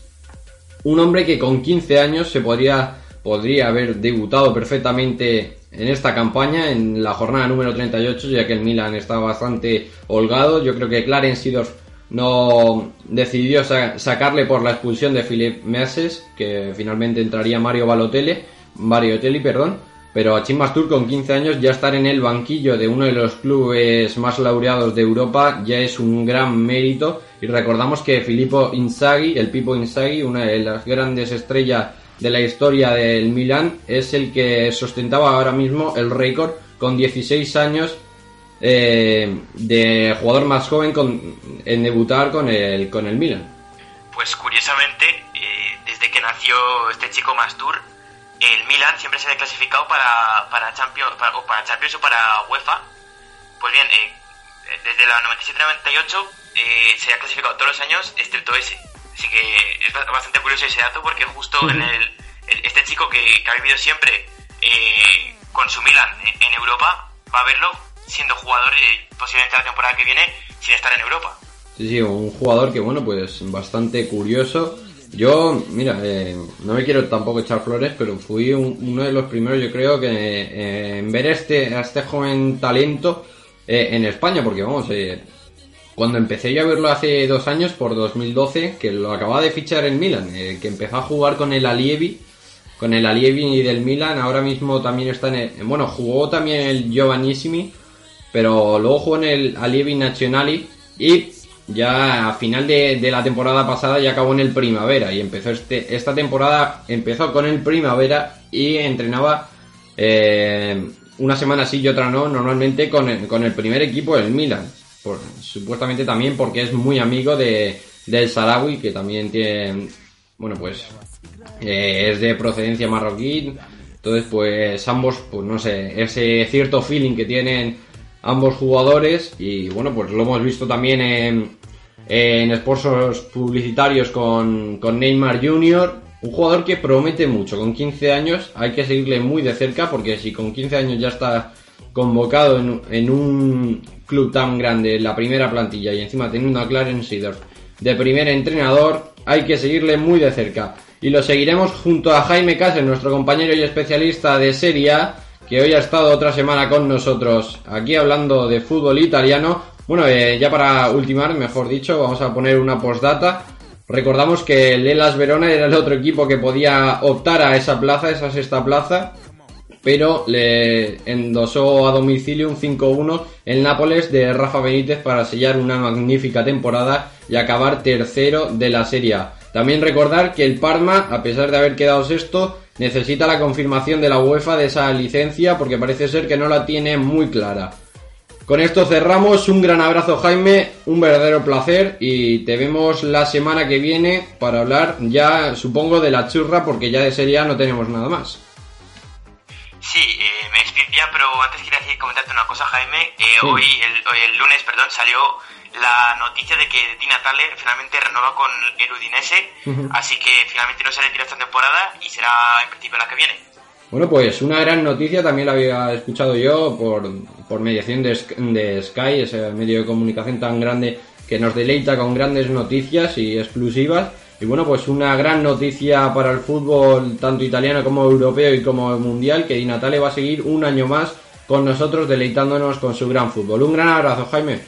Un hombre que con 15 años se podría, podría haber debutado perfectamente en esta campaña, en la jornada número 38, ya que el Milan está bastante holgado. Yo creo que Clarence Seedorf no decidió sa- sacarle por la expulsión de Philip Meses, que finalmente entraría Mario Balotelli, Balotelli, perdón. Pero a Chimastur con 15 años ya estar en el banquillo de uno de los clubes más laureados de Europa ya es un gran mérito. Y recordamos que Filippo Inzaghi, el Pipo Inzaghi, una de las grandes estrellas de la historia del Milan, es el que sostentaba ahora mismo el récord con 16 años eh, de jugador más joven con- en debutar con el, con el Milan. Pues curiosamente, eh, desde que nació este chico Mastur, el Milan siempre se había clasificado para, para, Champions, o para Champions o para UEFA. Pues bien, eh, desde la 97-98 eh, se ha clasificado todos los años excepto ese. Así que es ba- bastante curioso ese dato porque justo en el, este chico que, que ha vivido siempre eh, con su Milan en, en Europa va a verlo siendo jugador eh, posiblemente la temporada que viene sin estar en Europa. Sí, sí, un jugador que, bueno, pues bastante curioso. Yo, mira, eh, no me quiero tampoco echar flores, pero fui un- uno de los primeros, yo creo, que eh, en ver este, a este joven talento eh, en España, porque vamos, eh, cuando empecé yo a verlo hace dos años, por 2012, que lo acababa de fichar el Milan, eh, que empezó a jugar con el Alievi, con el Alievi del Milan, ahora mismo también está en el, bueno, jugó también el Giovannissimi, pero luego jugó en el Alievi Nazionali y ya a final de, de la temporada pasada ya acabó en el Primavera y empezó este, esta temporada empezó con el Primavera y entrenaba eh, una semana sí y otra no, normalmente con el, con el primer equipo del Milan. Por- supuestamente también porque es muy amigo de, del Sarawi, que también tiene, bueno pues eh, es de procedencia marroquí. Entonces pues ambos, pues no sé, ese cierto feeling que tienen ambos jugadores y bueno pues lo hemos visto también en, en sponsors publicitarios con, con Neymar Jr. Un jugador que promete mucho, con 15 años hay que seguirle muy de cerca porque si con 15 años ya está convocado en, en un club tan grande, la primera plantilla y encima teniendo a Clarence Seedorf de primer entrenador, hay que seguirle muy de cerca. Y lo seguiremos junto a Jaime Cáceres, nuestro compañero y especialista de Serie A, que hoy ha estado otra semana con nosotros aquí hablando de fútbol italiano. Bueno, eh, ya para ultimar, mejor dicho, vamos a poner una postdata. Recordamos que el Elas Verona era el otro equipo que podía optar a esa plaza, esa sexta plaza, pero le endosó a domicilio un 5-1 el Nápoles de Rafa Benítez para sellar una magnífica temporada y acabar tercero de la Serie A. También recordar que el Parma, a pesar de haber quedado sexto, necesita la confirmación de la UEFA de esa licencia porque parece ser que no la tiene muy clara. Con esto cerramos, un gran abrazo Jaime, un verdadero placer y te vemos la semana que viene para hablar ya supongo de la churra porque ya de Serie A no tenemos nada más. Sí, eh, me despido pero antes quería decir, comentarte una cosa, Jaime. Eh, Sí. hoy, el, hoy, el lunes, perdón, salió la noticia de que Di Natale finalmente renueva con el Udinese, así que finalmente no se retira esta temporada y será en principio la que viene. Bueno, pues una gran noticia, también la había escuchado yo por, por mediación de, de Sky, ese medio de comunicación tan grande que nos deleita con grandes noticias y exclusivas. Y bueno, pues una gran noticia para el fútbol, tanto italiano como europeo y como mundial, que Di Natale va a seguir un año más con nosotros deleitándonos con su gran fútbol. Un gran abrazo, Jaime.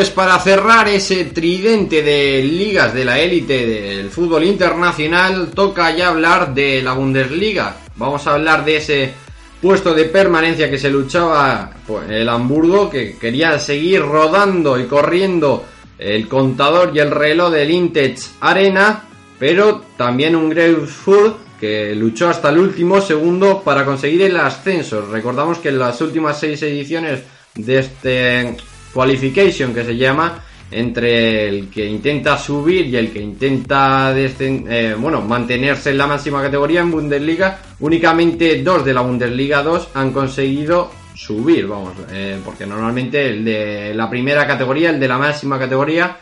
Pues para cerrar ese tridente de ligas de la élite del fútbol internacional, toca ya hablar de la Bundesliga. Vamos a hablar de ese puesto de permanencia que se luchaba pues, el Hamburgo, que quería seguir rodando y corriendo el contador y el reloj del Intech Arena, pero también un Greifswald que luchó hasta el último segundo para conseguir el ascenso. Recordamos que en las últimas seis ediciones de este qualification que se llama entre el que intenta subir y el que intenta eh, bueno, mantenerse en la máxima categoría en Bundesliga, únicamente dos de la Bundesliga 2 han conseguido subir, vamos, eh, porque normalmente el de la primera categoría, el de la máxima categoría,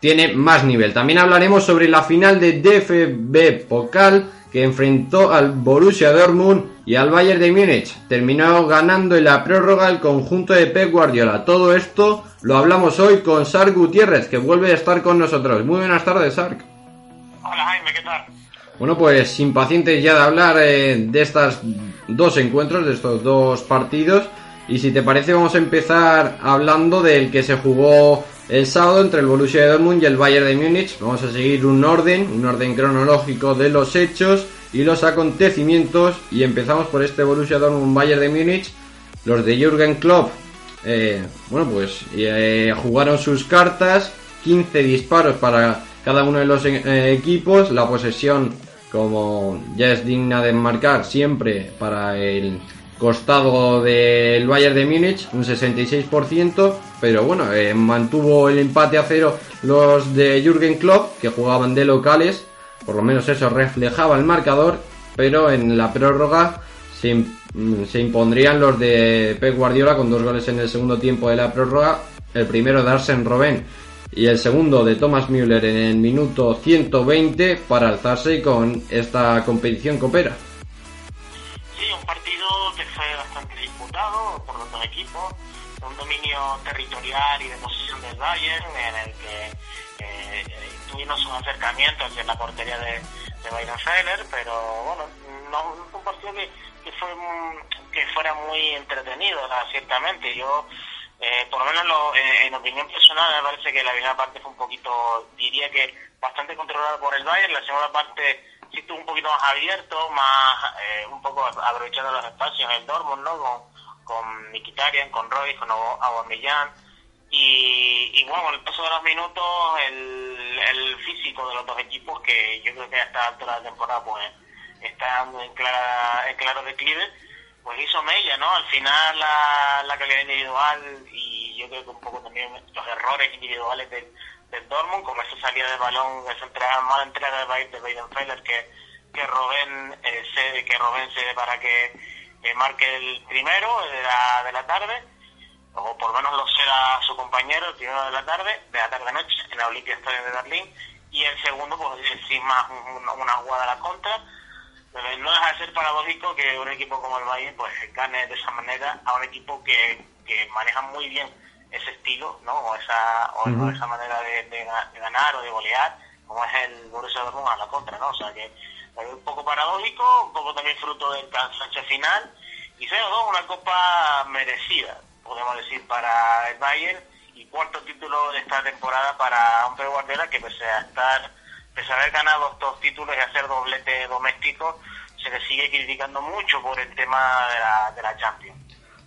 tiene más nivel. También hablaremos sobre la final de DFB Pokal que enfrentó al Borussia Dortmund y al Bayern de Múnich. Terminó ganando en la prórroga el conjunto de Pep Guardiola. Todo esto lo hablamos hoy con Sark Gutiérrez, que vuelve a estar con nosotros. Muy buenas tardes, Sark. Hola Jaime, ¿qué tal? Bueno, pues impacientes ya de hablar eh, de estos dos encuentros, de estos dos partidos. Y si te parece, vamos a empezar hablando del que se jugó el sábado entre el Borussia Dortmund y el Bayern de Múnich. Vamos a seguir un orden, un orden cronológico de los hechos y los acontecimientos. Y empezamos por este Borussia Dortmund Bayern de Múnich. Los de Jürgen Klopp, eh, bueno, pues eh, jugaron sus cartas. 15 disparos para cada uno de los eh, equipos. La posesión, como ya es digna de marcar, siempre para el costado del Bayern de Múnich, un 66%, pero bueno, eh, mantuvo el empate a cero los de Jürgen Klopp, que jugaban de locales, por lo menos eso reflejaba el marcador, pero en la prórroga se, se impondrían los de Pep Guardiola con dos goles en el segundo tiempo de la prórroga, el primero de Arsene Robben y el segundo de Thomas Müller en el minuto 120 para alzarse con esta competición copera. Sí, un partido que fue bastante disputado por los dos equipos, un dominio territorial y de posición del Bayern en el que eh, tuvimos un acercamiento hacia la portería de, de Weidenfeller, pero bueno, no fue un partido que, fue que fuera muy entretenido, ¿no? ciertamente. Yo, eh, por lo menos lo- eh, en opinión personal, me parece que la primera parte fue un poquito, diría que bastante controlada por el Bayern, la segunda parte estuvo un poquito más abierto, más eh, un poco aprovechando los espacios el Dortmund, ¿no? Con, con Mkhitaryan, con Royce, con Aub- Aubameyang y, y bueno, con el paso de los minutos el, el físico de los dos equipos que yo creo que a esta altura de la temporada pues está en, en claro declive, pues hizo mella, ¿no? Al final la, la calidad individual y yo creo que un poco también los errores individuales del, del Dortmund, como esa salida de balón, esa entrega, mala entrega de, Bay- de Weidenfeller que, que Robben eh, que Robben cede para que eh, marque el primero de la, de la tarde, o por lo menos lo ceda su compañero el primero de la tarde, de la tarde noche, en la Olympia Stadium de Berlín, y el segundo, pues sin más un- una jugada a la contra. No deja de ser paradójico que un equipo como el Bayern pues gane de esa manera a un equipo que, que maneja muy bien ese estilo, ¿no? O esa, o, esa manera de, de ga- de ganar o de golear, como es el Borussia Dortmund a la contra, ¿no? O sea que es un poco paradójico, un poco también fruto del cansancio final, y 0-2 una copa merecida, podemos decir, para el Bayern, y cuarto título de esta temporada para un Pep Guardiola que pese a estar, pese a haber ganado estos títulos y hacer doblete doméstico, se le sigue criticando mucho por el tema de la, de la Champions.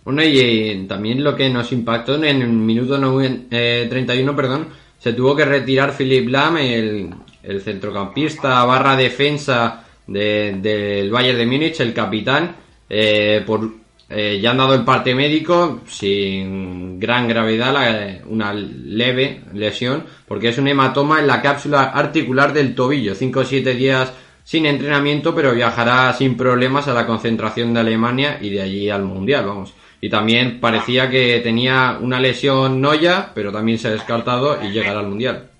Bueno, y eh, también lo que nos impactó en el minuto noven- eh, 31, perdón, se tuvo que retirar Philip Lam, el, el centrocampista barra defensa de- del Bayern de Múnich, el capitán, eh, por eh, ya han dado el parte médico sin gran gravedad, una leve lesión, porque es un hematoma en la cápsula articular del tobillo, 5 o 7 días sin entrenamiento, pero viajará sin problemas a la concentración de Alemania y de allí al Mundial, vamos. Y también parecía que tenía una lesión noya, pero también se ha descartado y llegará al Mundial.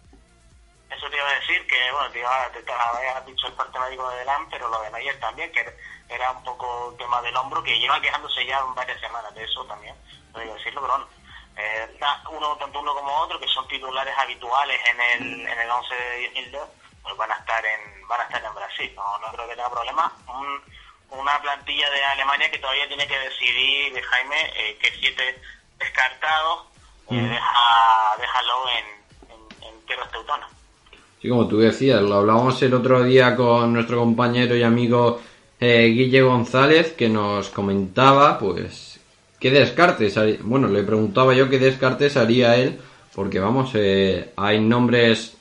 Eso te iba a decir que, bueno, te, iba, te, te dicho el parte médico de Delam, pero lo de Mayer también, que era un poco tema del hombro, que lleva quejándose ya varias semanas de eso también, no digo decirlo, pero bueno, eh, uno, tanto uno como otro, que son titulares habituales en el, en el 11 de Hilde, pues van a estar en, van a estar en Brasil, no, no creo que tenga problema. Un- una plantilla de Alemania que todavía tiene que decidir, de Jaime, eh, que siete descartados eh, deja, Halo en, en, en tierras teutonas. Sí, como tú decías, lo hablábamos el otro día con nuestro compañero y amigo eh, Guille González, que nos comentaba, pues, qué descartes haría- Bueno, le preguntaba yo qué descartes haría él, porque vamos, eh, hay nombres,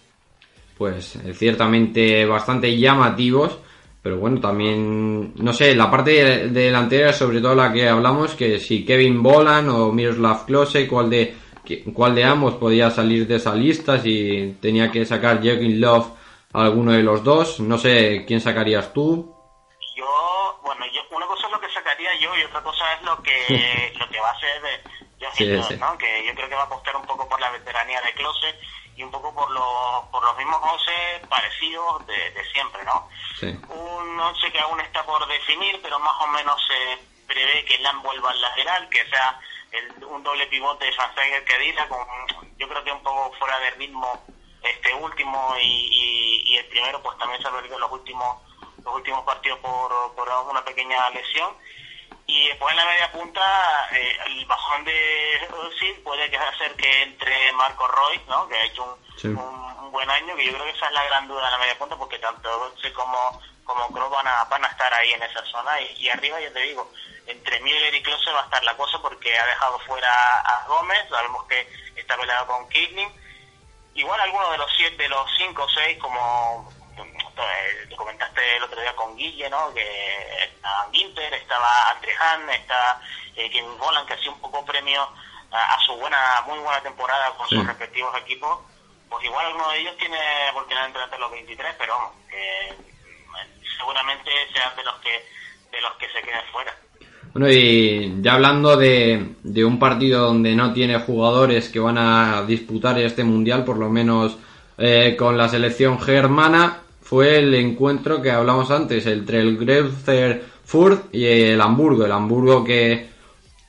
pues, ciertamente bastante llamativos, pero bueno, también, no sé, la parte de- delantera, sobre todo la que hablamos, que si Kevin Bolan o Miroslav Klose, cuál de, cuál de ambos podía salir de esa lista, si tenía que sacar Joaquin Love a alguno de los dos, no sé, ¿quién sacarías tú? Yo, bueno, yo, una cosa es lo que sacaría yo y otra cosa es lo que lo que va a de Joachim Sí, sí. ¿no? Que yo creo que va a apostar un poco por la veteranía de Klose y un poco por los, por los mismos 11 parecidos de, de siempre, ¿no? Sí. Un 11 que aún está por definir, pero más o menos se prevé que Lam vuelva al lateral, que sea el- un doble pivote de Schwarzenegger que Dila, con, yo creo que un poco fuera de ritmo este último y, y- y el primero pues también se ha perdido los últimos los últimos partidos por, por una pequeña lesión y después en la media punta eh, el bajón de Ozil puede que hacer que entre Marco Roy ¿no? que ha hecho un, Sí. un, un buen año que yo creo que esa es la gran duda en la media punta porque tanto Götze como como Kroos van a, van a estar ahí en esa zona y, y arriba ya te digo entre Müller y Klose va a estar la cosa porque ha dejado fuera a Gómez sabemos que está peleado con Kidney igual alguno de los siete, de los cinco o seis, como te comentaste el otro día con Guille, ¿no? Que estaba Ginter, estaba Andre Han, está eh, Kevin Bolan, que ha sido un poco premio a, a su buena, muy buena temporada con Sí. sus respectivos equipos. Pues igual alguno de ellos tiene oportunidad de entrar entre los 23, pero vamos, que mm, seguramente sean de los que de los que se queden fuera. Bueno, y ya hablando de, de un partido donde no tiene jugadores que van a disputar este mundial, por lo menos eh, con la selección germana, fue el encuentro que hablamos antes, entre el Greuther Fürth y el Hamburgo. El Hamburgo que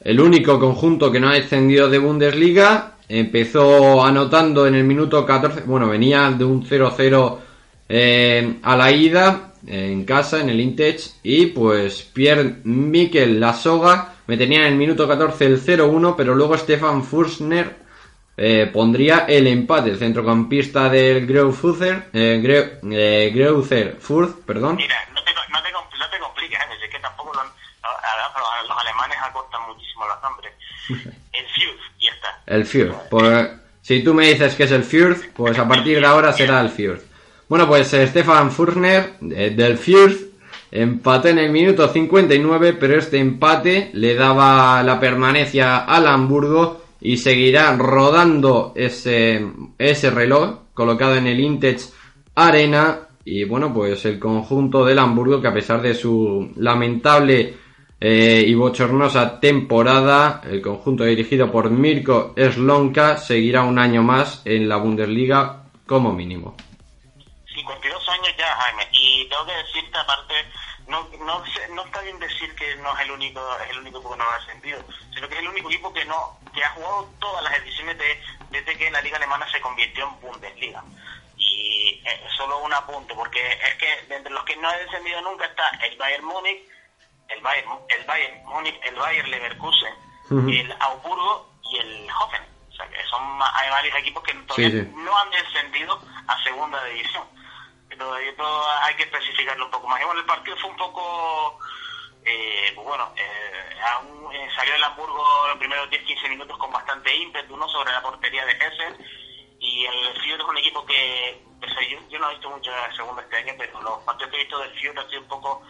el único conjunto que no ha descendido de Bundesliga empezó anotando en el minuto 14, bueno, venía de un 0-0 eh, a la ida en casa, en el Intech, y pues Pierre Mikel Lasoga me tenía en el minuto 14 el 0-1, pero luego Stefan Fursner eh, pondría el empate, el centrocampista del Greuther, eh, Greu- eh, perdón. Mira, no te, no te, no te compliques, ¿eh? es que tampoco los, los alemanes acortan muchísimo los nombres. El Fürth, y ya está. El Fürth. Pues, si tú me dices que es el Fürth, pues a partir de ahora será el Fürth. Bueno, pues eh, Stefan Furner del Fürth empató en el minuto 59, pero este empate le daba la permanencia al Hamburgo y seguirá rodando ese, ese reloj colocado en el Intech Arena. Y bueno, pues el conjunto del Hamburgo, que a pesar de su lamentable eh, y bochornosa temporada, el conjunto dirigido por Mirko Slonka seguirá un año más en la Bundesliga como mínimo. 52 años ya, Jaime, y tengo que decirte aparte, no, no, no está bien decir que no es el único es el único equipo que no ha ascendido, sino que es el único equipo que no que ha jugado todas las ediciones de, desde que la liga alemana se convirtió en Bundesliga. Y eh, solo un apunte, porque es que entre los que no ha descendido nunca está el Bayern Múnich, el Bayern, el Bayern Múnich, el Bayern Leverkusen, el Augsburgo y el Hoffen. O sea que son hay varios equipos que todavía Sí, sí. no han descendido a segunda división. Pero esto hay que especificarlo un poco más. El partido fue un poco, eh, bueno, eh, aún, eh, salió el Hamburgo los primeros 10-15 minutos con bastante ímpetu ¿no? sobre la portería de Hessen. Y el Fiore es un equipo que, yo, no he visto mucho en la segunda este pero los partidos que he visto del Fiore han sido un poco,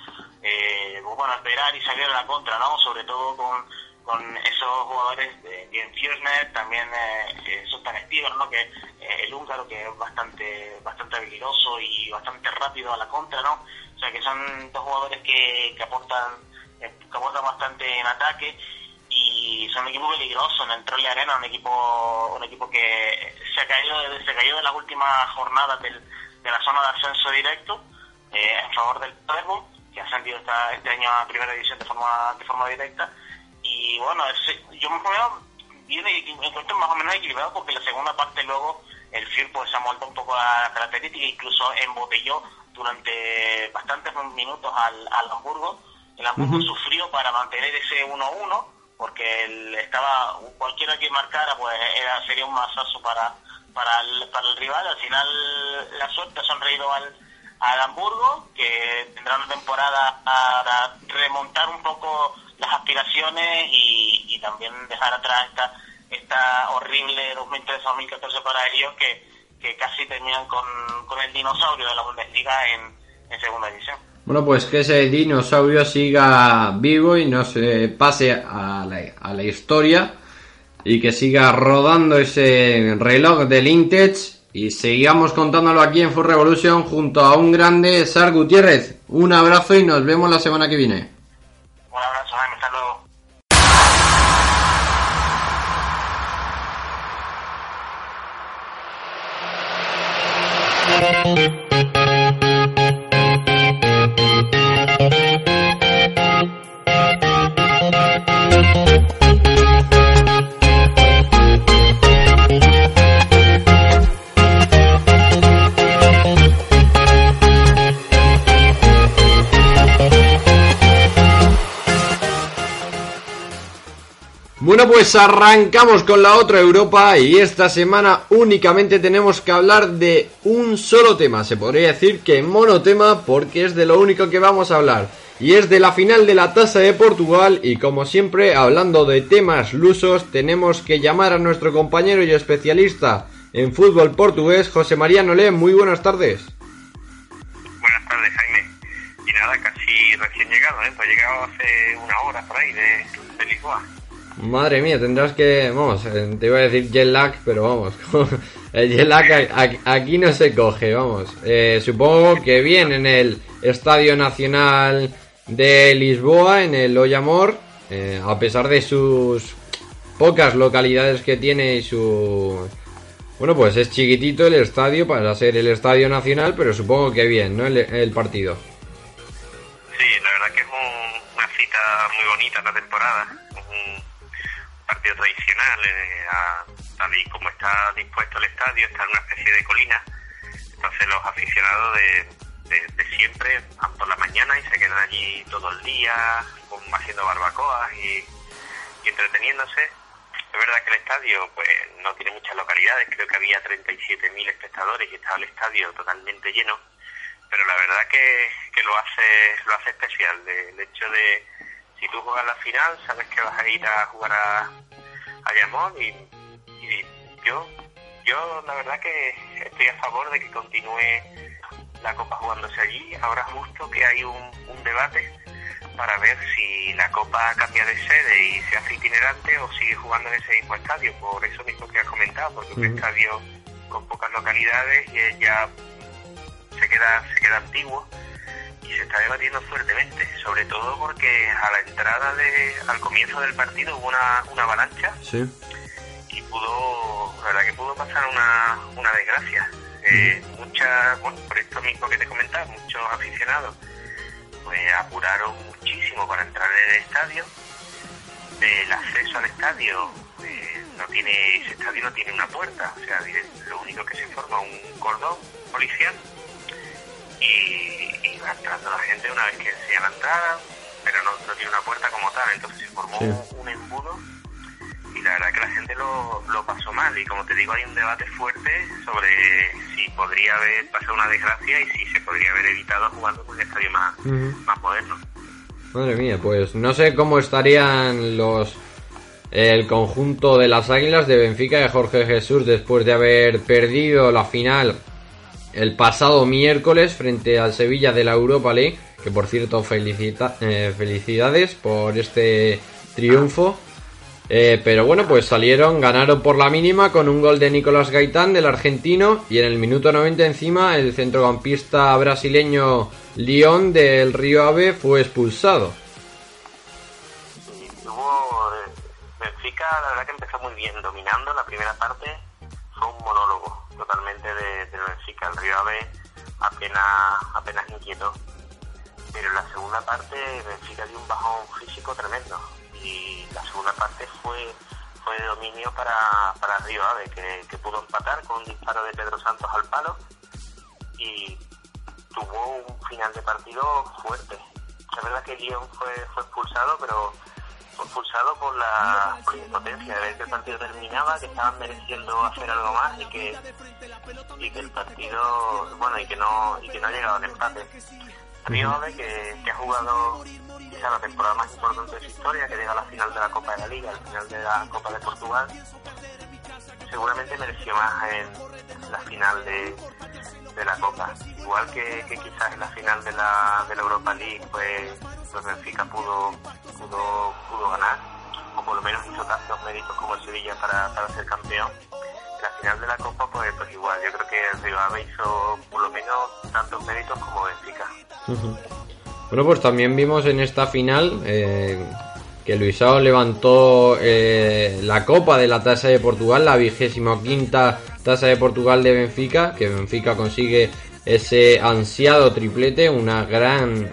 eh, bueno, esperar y salir a la contra, ¿no? Sobre todo con, con esos jugadores de Bien también eh, eh, Sultan Stiver, ¿no? Que eh, el húngaro que es bastante bastante habilidoso y bastante rápido a la contra, ¿no? O sea que son dos jugadores que, que aportan eh, que aportan bastante en ataque y son un equipo peligroso en el Trolley Arena, un equipo un equipo que se ha caído se cayó de las últimas jornadas del- de la zona de ascenso directo eh, en favor del Paderborn, que ha ascendido esta, este año a primera división de forma de forma directa y bueno, ese- yo me veo viene encuentro más o menos equilibrado porque la segunda parte luego el FIR pues se ha moldeado un poco a la característica incluso embotelló durante bastantes minutos al, al Hamburgo el Hamburgo sufrió para mantener ese 1-1 porque él estaba cualquiera que marcara pues era sería un masazo para para el, para el rival. Al final la suerte ha sonreído al, al Hamburgo, que tendrá una temporada para remontar un poco las aspiraciones y, también dejar atrás esta, esta horrible 2013-2014 para ellos que, que casi terminan con, con el dinosaurio de la Bundesliga en, en segunda división. Bueno, pues que ese dinosaurio siga vivo y no se pase a la, a la historia y que siga rodando ese reloj del Intech y sigamos contándolo aquí en Full Revolution junto a un grande Sar Gutiérrez. Un abrazo y nos vemos la semana que viene. Thank you. Bueno, pues arrancamos con la otra Europa y esta semana únicamente tenemos que hablar de un solo tema. Se podría decir que monotema porque es de lo único que vamos a hablar. Y es de la final de la Tasa de Portugal y como siempre, hablando de temas lusos, tenemos que llamar a nuestro compañero y especialista en fútbol portugués, José María Nolé. Muy buenas tardes. Buenas tardes, Jaime. Y nada, casi recién llegado, ¿eh? Pues he llegado hace una hora por ahí de, de Lisboa. Madre mía, tendrás que, vamos, eh, te iba a decir jet pero vamos, el aquí no se coge, vamos. Eh, supongo que bien en el Estadio Nacional de Lisboa, en el Ollamor, eh, a pesar de sus pocas localidades que tiene y su... Bueno, pues es chiquitito el estadio para ser el Estadio Nacional, pero supongo que bien, ¿no? El, el partido. Sí, la verdad que es un- una cita muy bonita la temporada. Partido tradicional, eh, a- tal y como está dispuesto el estadio, está en una especie de colina. Entonces los aficionados de, de- siempre van por la mañana y se quedan allí todo el día, haciendo barbacoas y, entreteniéndose. Es verdad que el estadio pues no tiene muchas localidades, creo que había 37.000 espectadores y estaba el estadio totalmente lleno pero la verdad que, que lo hace lo hace especial el hecho de si tú juegas la final sabes que vas a ir a jugar a, a Llamón y, y yo yo la verdad que estoy a favor de que continúe la copa jugándose allí. Ahora justo que hay un, un debate para ver si la copa cambia de sede y se hace itinerante o sigue jugando en ese mismo estadio por eso mismo que has comentado porque un estadio con pocas localidades ya se queda se queda antiguo y se está debatiendo fuertemente sobre todo porque a la entrada de al comienzo del partido hubo una, una avalancha Sí. y pudo la verdad que pudo pasar una, una desgracia. Eh, muchas bueno por esto mismo que te comentaba muchos aficionados pues apuraron muchísimo para entrar en el estadio. El acceso al estadio eh, no tiene ese estadio no tiene una puerta o sea lo único que se forma un cordón policial y, y va entrando la gente una vez que enseña la entrada pero no, no tiene una puerta como tal entonces se formó Sí. un, embudo y la verdad que la gente lo, lo pasó mal y como te digo hay un debate fuerte sobre si podría haber pasado una desgracia y si se podría haber evitado jugando en un estadio más, Ujú. más moderno Madre mía, pues no sé cómo estarían los el conjunto de las Águilas de Benfica de Jorge Jesús después de haber perdido la final el pasado miércoles frente al Sevilla de la Europa League, que por cierto felicita, eh, felicidades por este triunfo. Eh, pero bueno, pues salieron, ganaron por la mínima con un gol de Nicolás Gaitán del argentino y en el minuto 90 encima el centrocampista brasileño León del Río Ave fue expulsado. Hubo eh, la verdad que empezó muy bien, dominando la primera parte, fue un monólogo totalmente de, del Benfica, el Río Ave apenas, apenas inquietó. Pero en la segunda parte Benfica dio un bajón físico tremendo y la segunda parte fue fue de dominio para, para Río Ave, que, que pudo empatar con un disparo de Pedro Santos al palo y tuvo un final de partido fuerte. Es verdad que Lyon fue, fue expulsado, pero expulsado por la, impotencia de ver que el partido terminaba, que estaban mereciendo hacer algo más y que, y que el partido, bueno, y que no, y que no ha llegado al empate. A mí me que, que ha jugado quizá la temporada más importante de su historia, que llega a la final de la Copa de la Liga, al final de la Copa de Portugal, seguramente mereció más en la final de, de la Copa. Igual que, quizás en la final de la, de la Europa League, pues, pues Benfica pudo, pudo, pudo ganar, o por lo menos hizo tantos méritos como el Sevilla para, para ser campeón. En la final de la Copa, pues, pues igual, yo creo que el Rival hizo por lo menos tantos méritos como Benfica. Bueno, pues también vimos en esta final eh, que Luisao levantó eh, la copa de la Tasa de Portugal, la vigésima quinta Tasa de Portugal de Benfica, que Benfica consigue ese ansiado triplete, una gran,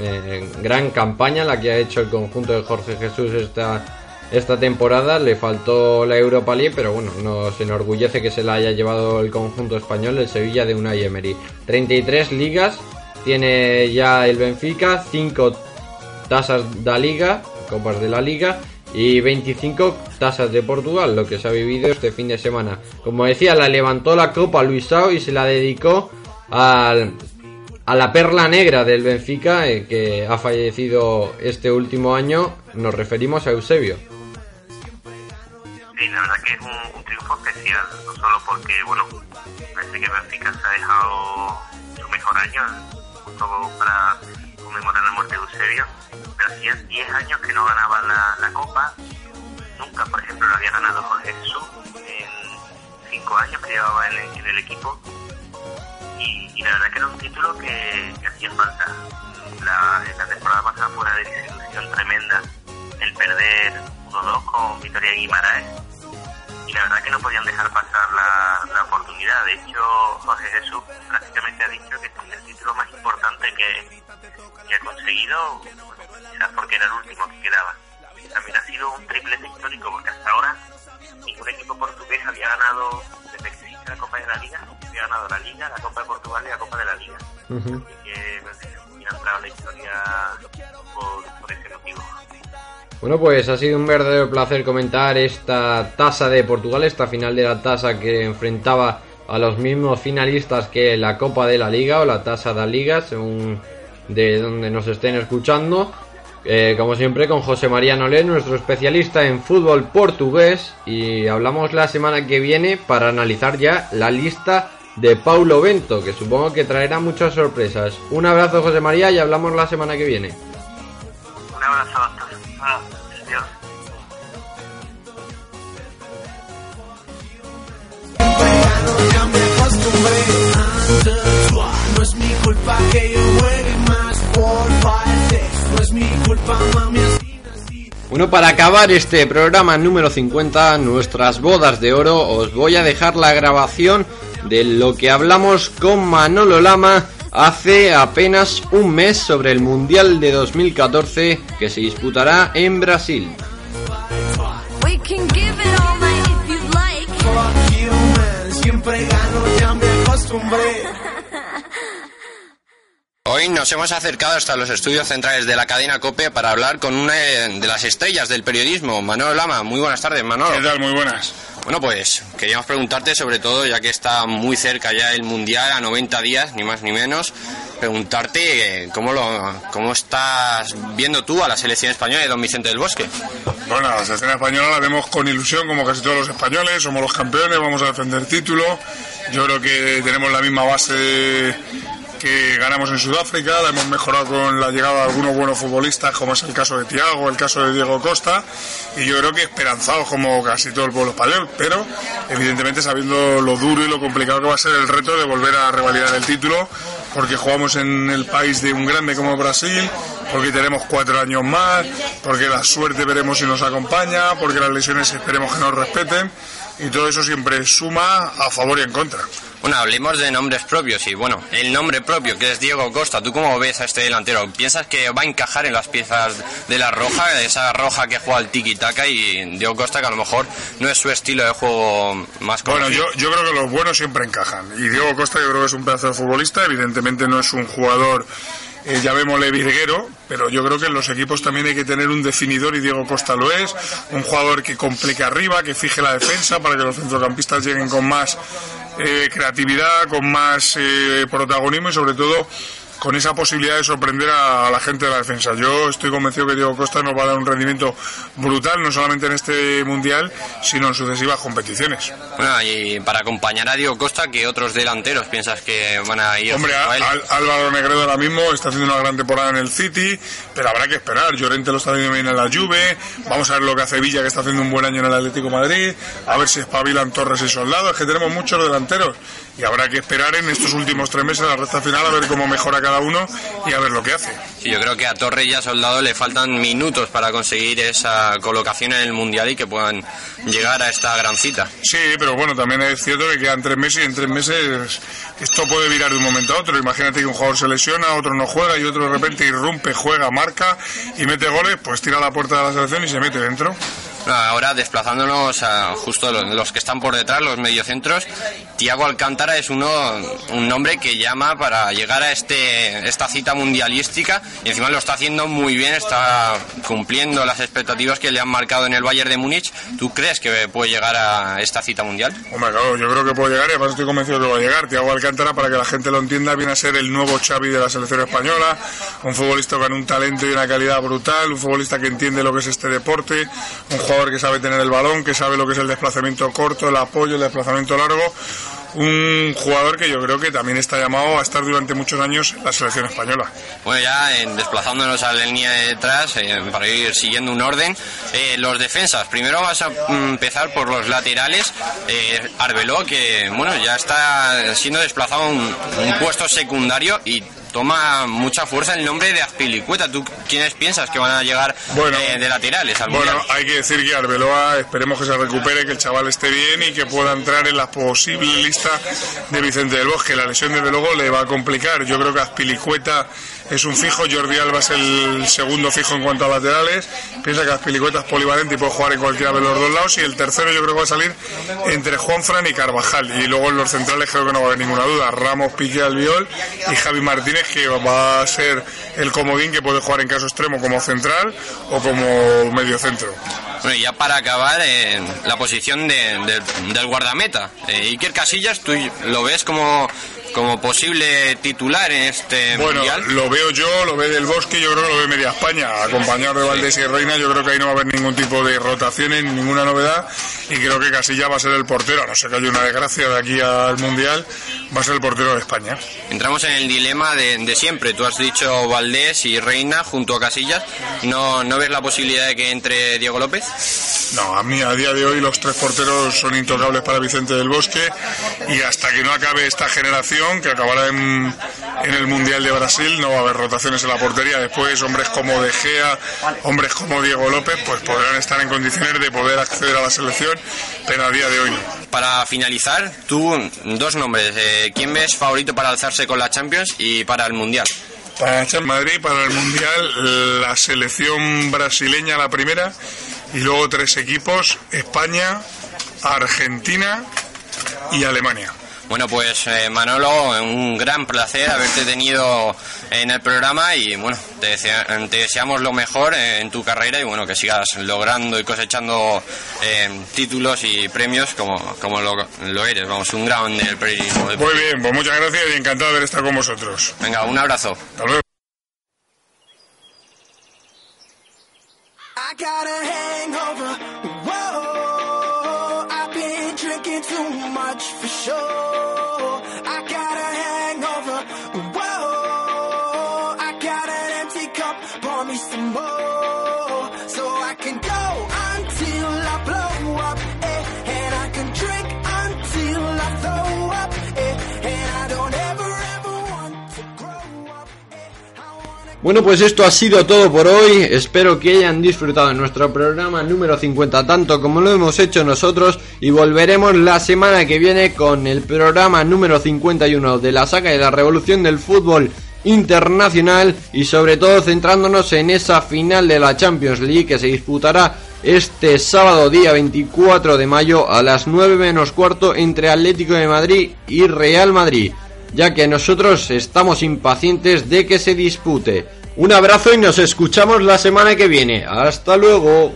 eh, gran campaña la que ha hecho el conjunto de Jorge Jesús esta, esta temporada. Le faltó la Europa League, pero bueno, nos enorgullece que se la haya llevado el conjunto español, el Sevilla de Unai Emery. 33 ligas tiene ya el Benfica, 5 tasas de liga, copas de la liga y 25 tasas de Portugal, lo que se ha vivido este fin de semana. Como decía, la levantó la copa Luisao y se la dedicó al, a la perla negra del Benfica, eh, que ha fallecido este último año. Nos referimos a Eusebio. Sí, la verdad que es un, un triunfo especial, no solo porque, bueno, parece que Benfica se ha dejado su mejor año, justo para conmemorar la muerte de Eusebio, pero hacía 10 años que no ganaba la, la Copa, nunca, por ejemplo, lo había ganado Jorge Jesús en 5 años que llevaba en el, equipo, y, la verdad que era un título que, hacía falta. La, la temporada pasada fue una desilusión tremenda el perder 1-2 con Vitoria Guimaraes y la verdad que no podían dejar pasar la, la oportunidad. De hecho, Jorge Jesús prácticamente ha dicho que título más importante que, que ha conseguido, quizás porque era el último que quedaba. También ha sido un triplete histórico porque hasta ahora ningún equipo portugués había ganado, desde que existe la Copa de la Liga, había ganado la Liga, la Copa de Portugal y la Copa de la Liga. Así que ha entrado en la historia por, por ese motivo. Bueno, pues ha sido un verdadero placer comentar esta tasa de Portugal, esta final de la tasa que enfrentaba a los mismos finalistas que la Copa de la Liga o la tasa de la Liga, según de donde nos estén escuchando. Eh, como siempre con José María Nolé, nuestro especialista en fútbol portugués, y hablamos la semana que viene para analizar ya la lista de Paulo Bento, que supongo que traerá muchas sorpresas. Un abrazo José María y hablamos la semana que viene. Acostumbré a No es mi culpa que yo juegue más por faltes. No es mi culpa, mami. así Bueno, para acabar este programa número 50, nuestras bodas de oro, os voy a dejar la grabación de lo que hablamos con Manolo Lama hace apenas un mes sobre el Mundial de 2014 que se disputará en Brasil. We can give it all night if you'd like. Fuck you, man. Siempre gano, ya me acostumbré. Hoy nos hemos acercado hasta los estudios centrales de la cadena COPE para hablar con una de las estrellas del periodismo, Manolo Lama. Muy buenas tardes, Manolo. ¿Qué tal? Muy buenas. Bueno, pues queríamos preguntarte sobre todo, ya que está muy cerca ya el Mundial, a 90 días, ni más ni menos, preguntarte eh, cómo, lo, cómo estás viendo tú a la selección española de don Vicente del Bosque. Bueno, la selección española la vemos con ilusión, como casi todos los españoles. Somos los campeones, vamos a defender título. Yo creo que tenemos la misma base que ganamos en Sudáfrica, la hemos mejorado con la llegada de algunos buenos futbolistas, como es el caso de Tiago, el caso de Diego Costa, y yo creo que esperanzados como casi todo el pueblo español, pero evidentemente sabiendo lo duro y lo complicado que va a ser el reto de volver a revalidar el título, porque jugamos en el país de un grande como Brasil, porque tenemos cuatro años más, porque la suerte veremos si nos acompaña, porque las lesiones esperemos que nos respeten, y todo eso siempre suma a favor y en contra. Bueno, hablemos de nombres propios y bueno, el nombre propio que es Diego Costa, ¿tú cómo ves a este delantero? ¿Piensas que va a encajar en las piezas de la roja, esa roja que juega el tiki-taka y Diego Costa que a lo mejor no es su estilo de juego más Bueno, conocido? yo, yo creo que los buenos siempre encajan. Y Diego Costa yo creo que es un pedazo de futbolista. Evidentemente no es un jugador eh, llamémosle virguero, pero yo creo que en los equipos también hay que tener un definidor y Diego Costa lo es, un jugador que complique arriba, que fije la defensa para que los centrocampistas lleguen con más eh, creatividad, con más eh, protagonismo y sobre todo con esa posibilidad de sorprender a, la gente de la defensa. Yo estoy convencido que Diego Costa nos va a dar un rendimiento brutal, no solamente en este mundial, sino en sucesivas competiciones. Bueno, y para acompañar a Diego Costa, ¿qué otros delanteros piensas que van a ir? Hombre, a? Al- Álvaro Negredo ahora mismo está haciendo una gran temporada en el City, pero habrá que esperar. Llorente lo está haciendo bien en la Juve. Vamos a ver lo que hace Villa, que está haciendo un buen año en el Atlético de Madrid. A ver si espabilan Torres y Soldado. Es que tenemos muchos delanteros y habrá que esperar en estos últimos tres meses, la recta final, a ver cómo mejora cada uno y a ver lo que hace. Sí, yo creo que a Torres y a Soldado le faltan minutos para conseguir esa colocación en el Mundial y que puedan llegar a esta gran cita. Sí, pero bueno, también es cierto que quedan tres meses y en tres meses esto puede virar de un momento a otro. Imagínate que un jugador se lesiona, otro no juega y otro de repente irrumpe, juega, marca y mete goles, pues tira a la puerta de la selección y se mete dentro. Ahora desplazándonos a justo los, los que están por detrás, los mediocentros, Tiago Alcántara es uno un nombre que llama para llegar a este esta cita mundialística y encima lo está haciendo muy bien, está cumpliendo las expectativas que le han marcado en el Bayern de Múnich. ¿Tú crees que puede llegar a esta cita mundial? Hombre, claro, yo creo que puede llegar y además estoy convencido que va a llegar. Tiago Alcántara, para que la gente lo entienda, viene a ser el nuevo Xavi de la selección española, un futbolista con un talento y una calidad brutal, un futbolista que entiende lo que es este deporte, un jugador que sabe tener el balón, que sabe lo que es el desplazamiento corto, el apoyo, el desplazamiento largo. Un jugador que yo creo que también está llamado a estar durante muchos años en la selección española. Bueno, ya eh, desplazándonos a la línea de detrás, eh, para ir siguiendo un orden, eh, los defensas. Primero vas a mm, empezar por los laterales. Eh, Arbeló, que bueno, ya está siendo desplazado a un, un puesto secundario y toma mucha fuerza el nombre de Azpilicueta. ¿Tú quiénes piensas que van a llegar eh, de laterales al Bueno, hay que decir que Arbeloa esperemos que se recupere, que el chaval esté bien y que pueda entrar en la posible lista de Vicente del Bosque. La lesión desde luego le va a complicar. Yo creo que Azpilicueta es un fijo, Jordi Alba es el segundo fijo en cuanto a laterales. Piensa que Azpilicueta es polivalente y puede jugar en cualquiera de los dos lados. Y el tercero yo creo que va a salir entre Juanfran y Carvajal. Y luego en los centrales creo que no va a haber ninguna duda. Ramos, Piqué, Albiol y Javi Martínez que va a ser el comodín que puede jugar en caso extremo como central o como medio centro. Bueno, ya para acabar, eh, la posición de- de- del guardameta. Eh, Iker Casillas, ¿tú lo ves como, como posible titular en este Bueno, Mundial? lo veo yo, lo ve del Bosque, yo creo que lo ve media España, acompañado de Valdés y Reina, yo creo que ahí no va a haber ningún tipo de rotaciones, ni ninguna novedad, y creo que Casilla va a ser el portero, a no ser que haya una desgracia de aquí al Mundial, va a ser el portero de España. Entramos en el dilema de, de siempre. Tú has dicho Valdés y Reina junto a Casillas. ¿No, ¿No ves la posibilidad de que entre Diego López? No, a mí a día de hoy los tres porteros son intocables para Vicente del Bosque y hasta que no acabe esta generación, que acabará en, en el Mundial de Brasil, no va a haber rotaciones en la portería. Después, hombres como De Gea, hombres como Diego López, pues podrán estar en condiciones de poder acceder a la selección, pero a día de hoy no. Para finalizar, tú, dos nombres. Eh, ¿Quién ves favorito para alzarse con la Champions y para el Mundial? Para el Madrid, para el Mundial, la selección brasileña la primera y luego tres equipos, España, Argentina y Alemania. Bueno, pues eh, Manolo, un gran placer haberte tenido en el programa y bueno, te, desea- te deseamos lo mejor eh, en tu carrera y bueno, que sigas logrando y cosechando eh, títulos y premios como, como lo, lo eres. Vamos, un gran del periodismo. Muy bien, pues muchas gracias y encantado de haber estado con vosotros. Venga, un abrazo. Hasta luego. I got a hangover. Bueno, pues esto ha sido todo por hoy. Espero que hayan disfrutado de nuestro programa número 50 tanto como lo hemos hecho nosotros y volveremos la semana que viene con el programa número 51 de la saga de la revolución del fútbol internacional y sobre todo centrándonos en esa final de la Champions League que se disputará este sábado día 24 de mayo a las 9 menos cuarto entre Atlético de Madrid y Real Madrid. Ya que nosotros estamos impacientes de que se dispute. Un abrazo y nos escuchamos la semana que viene. Hasta luego.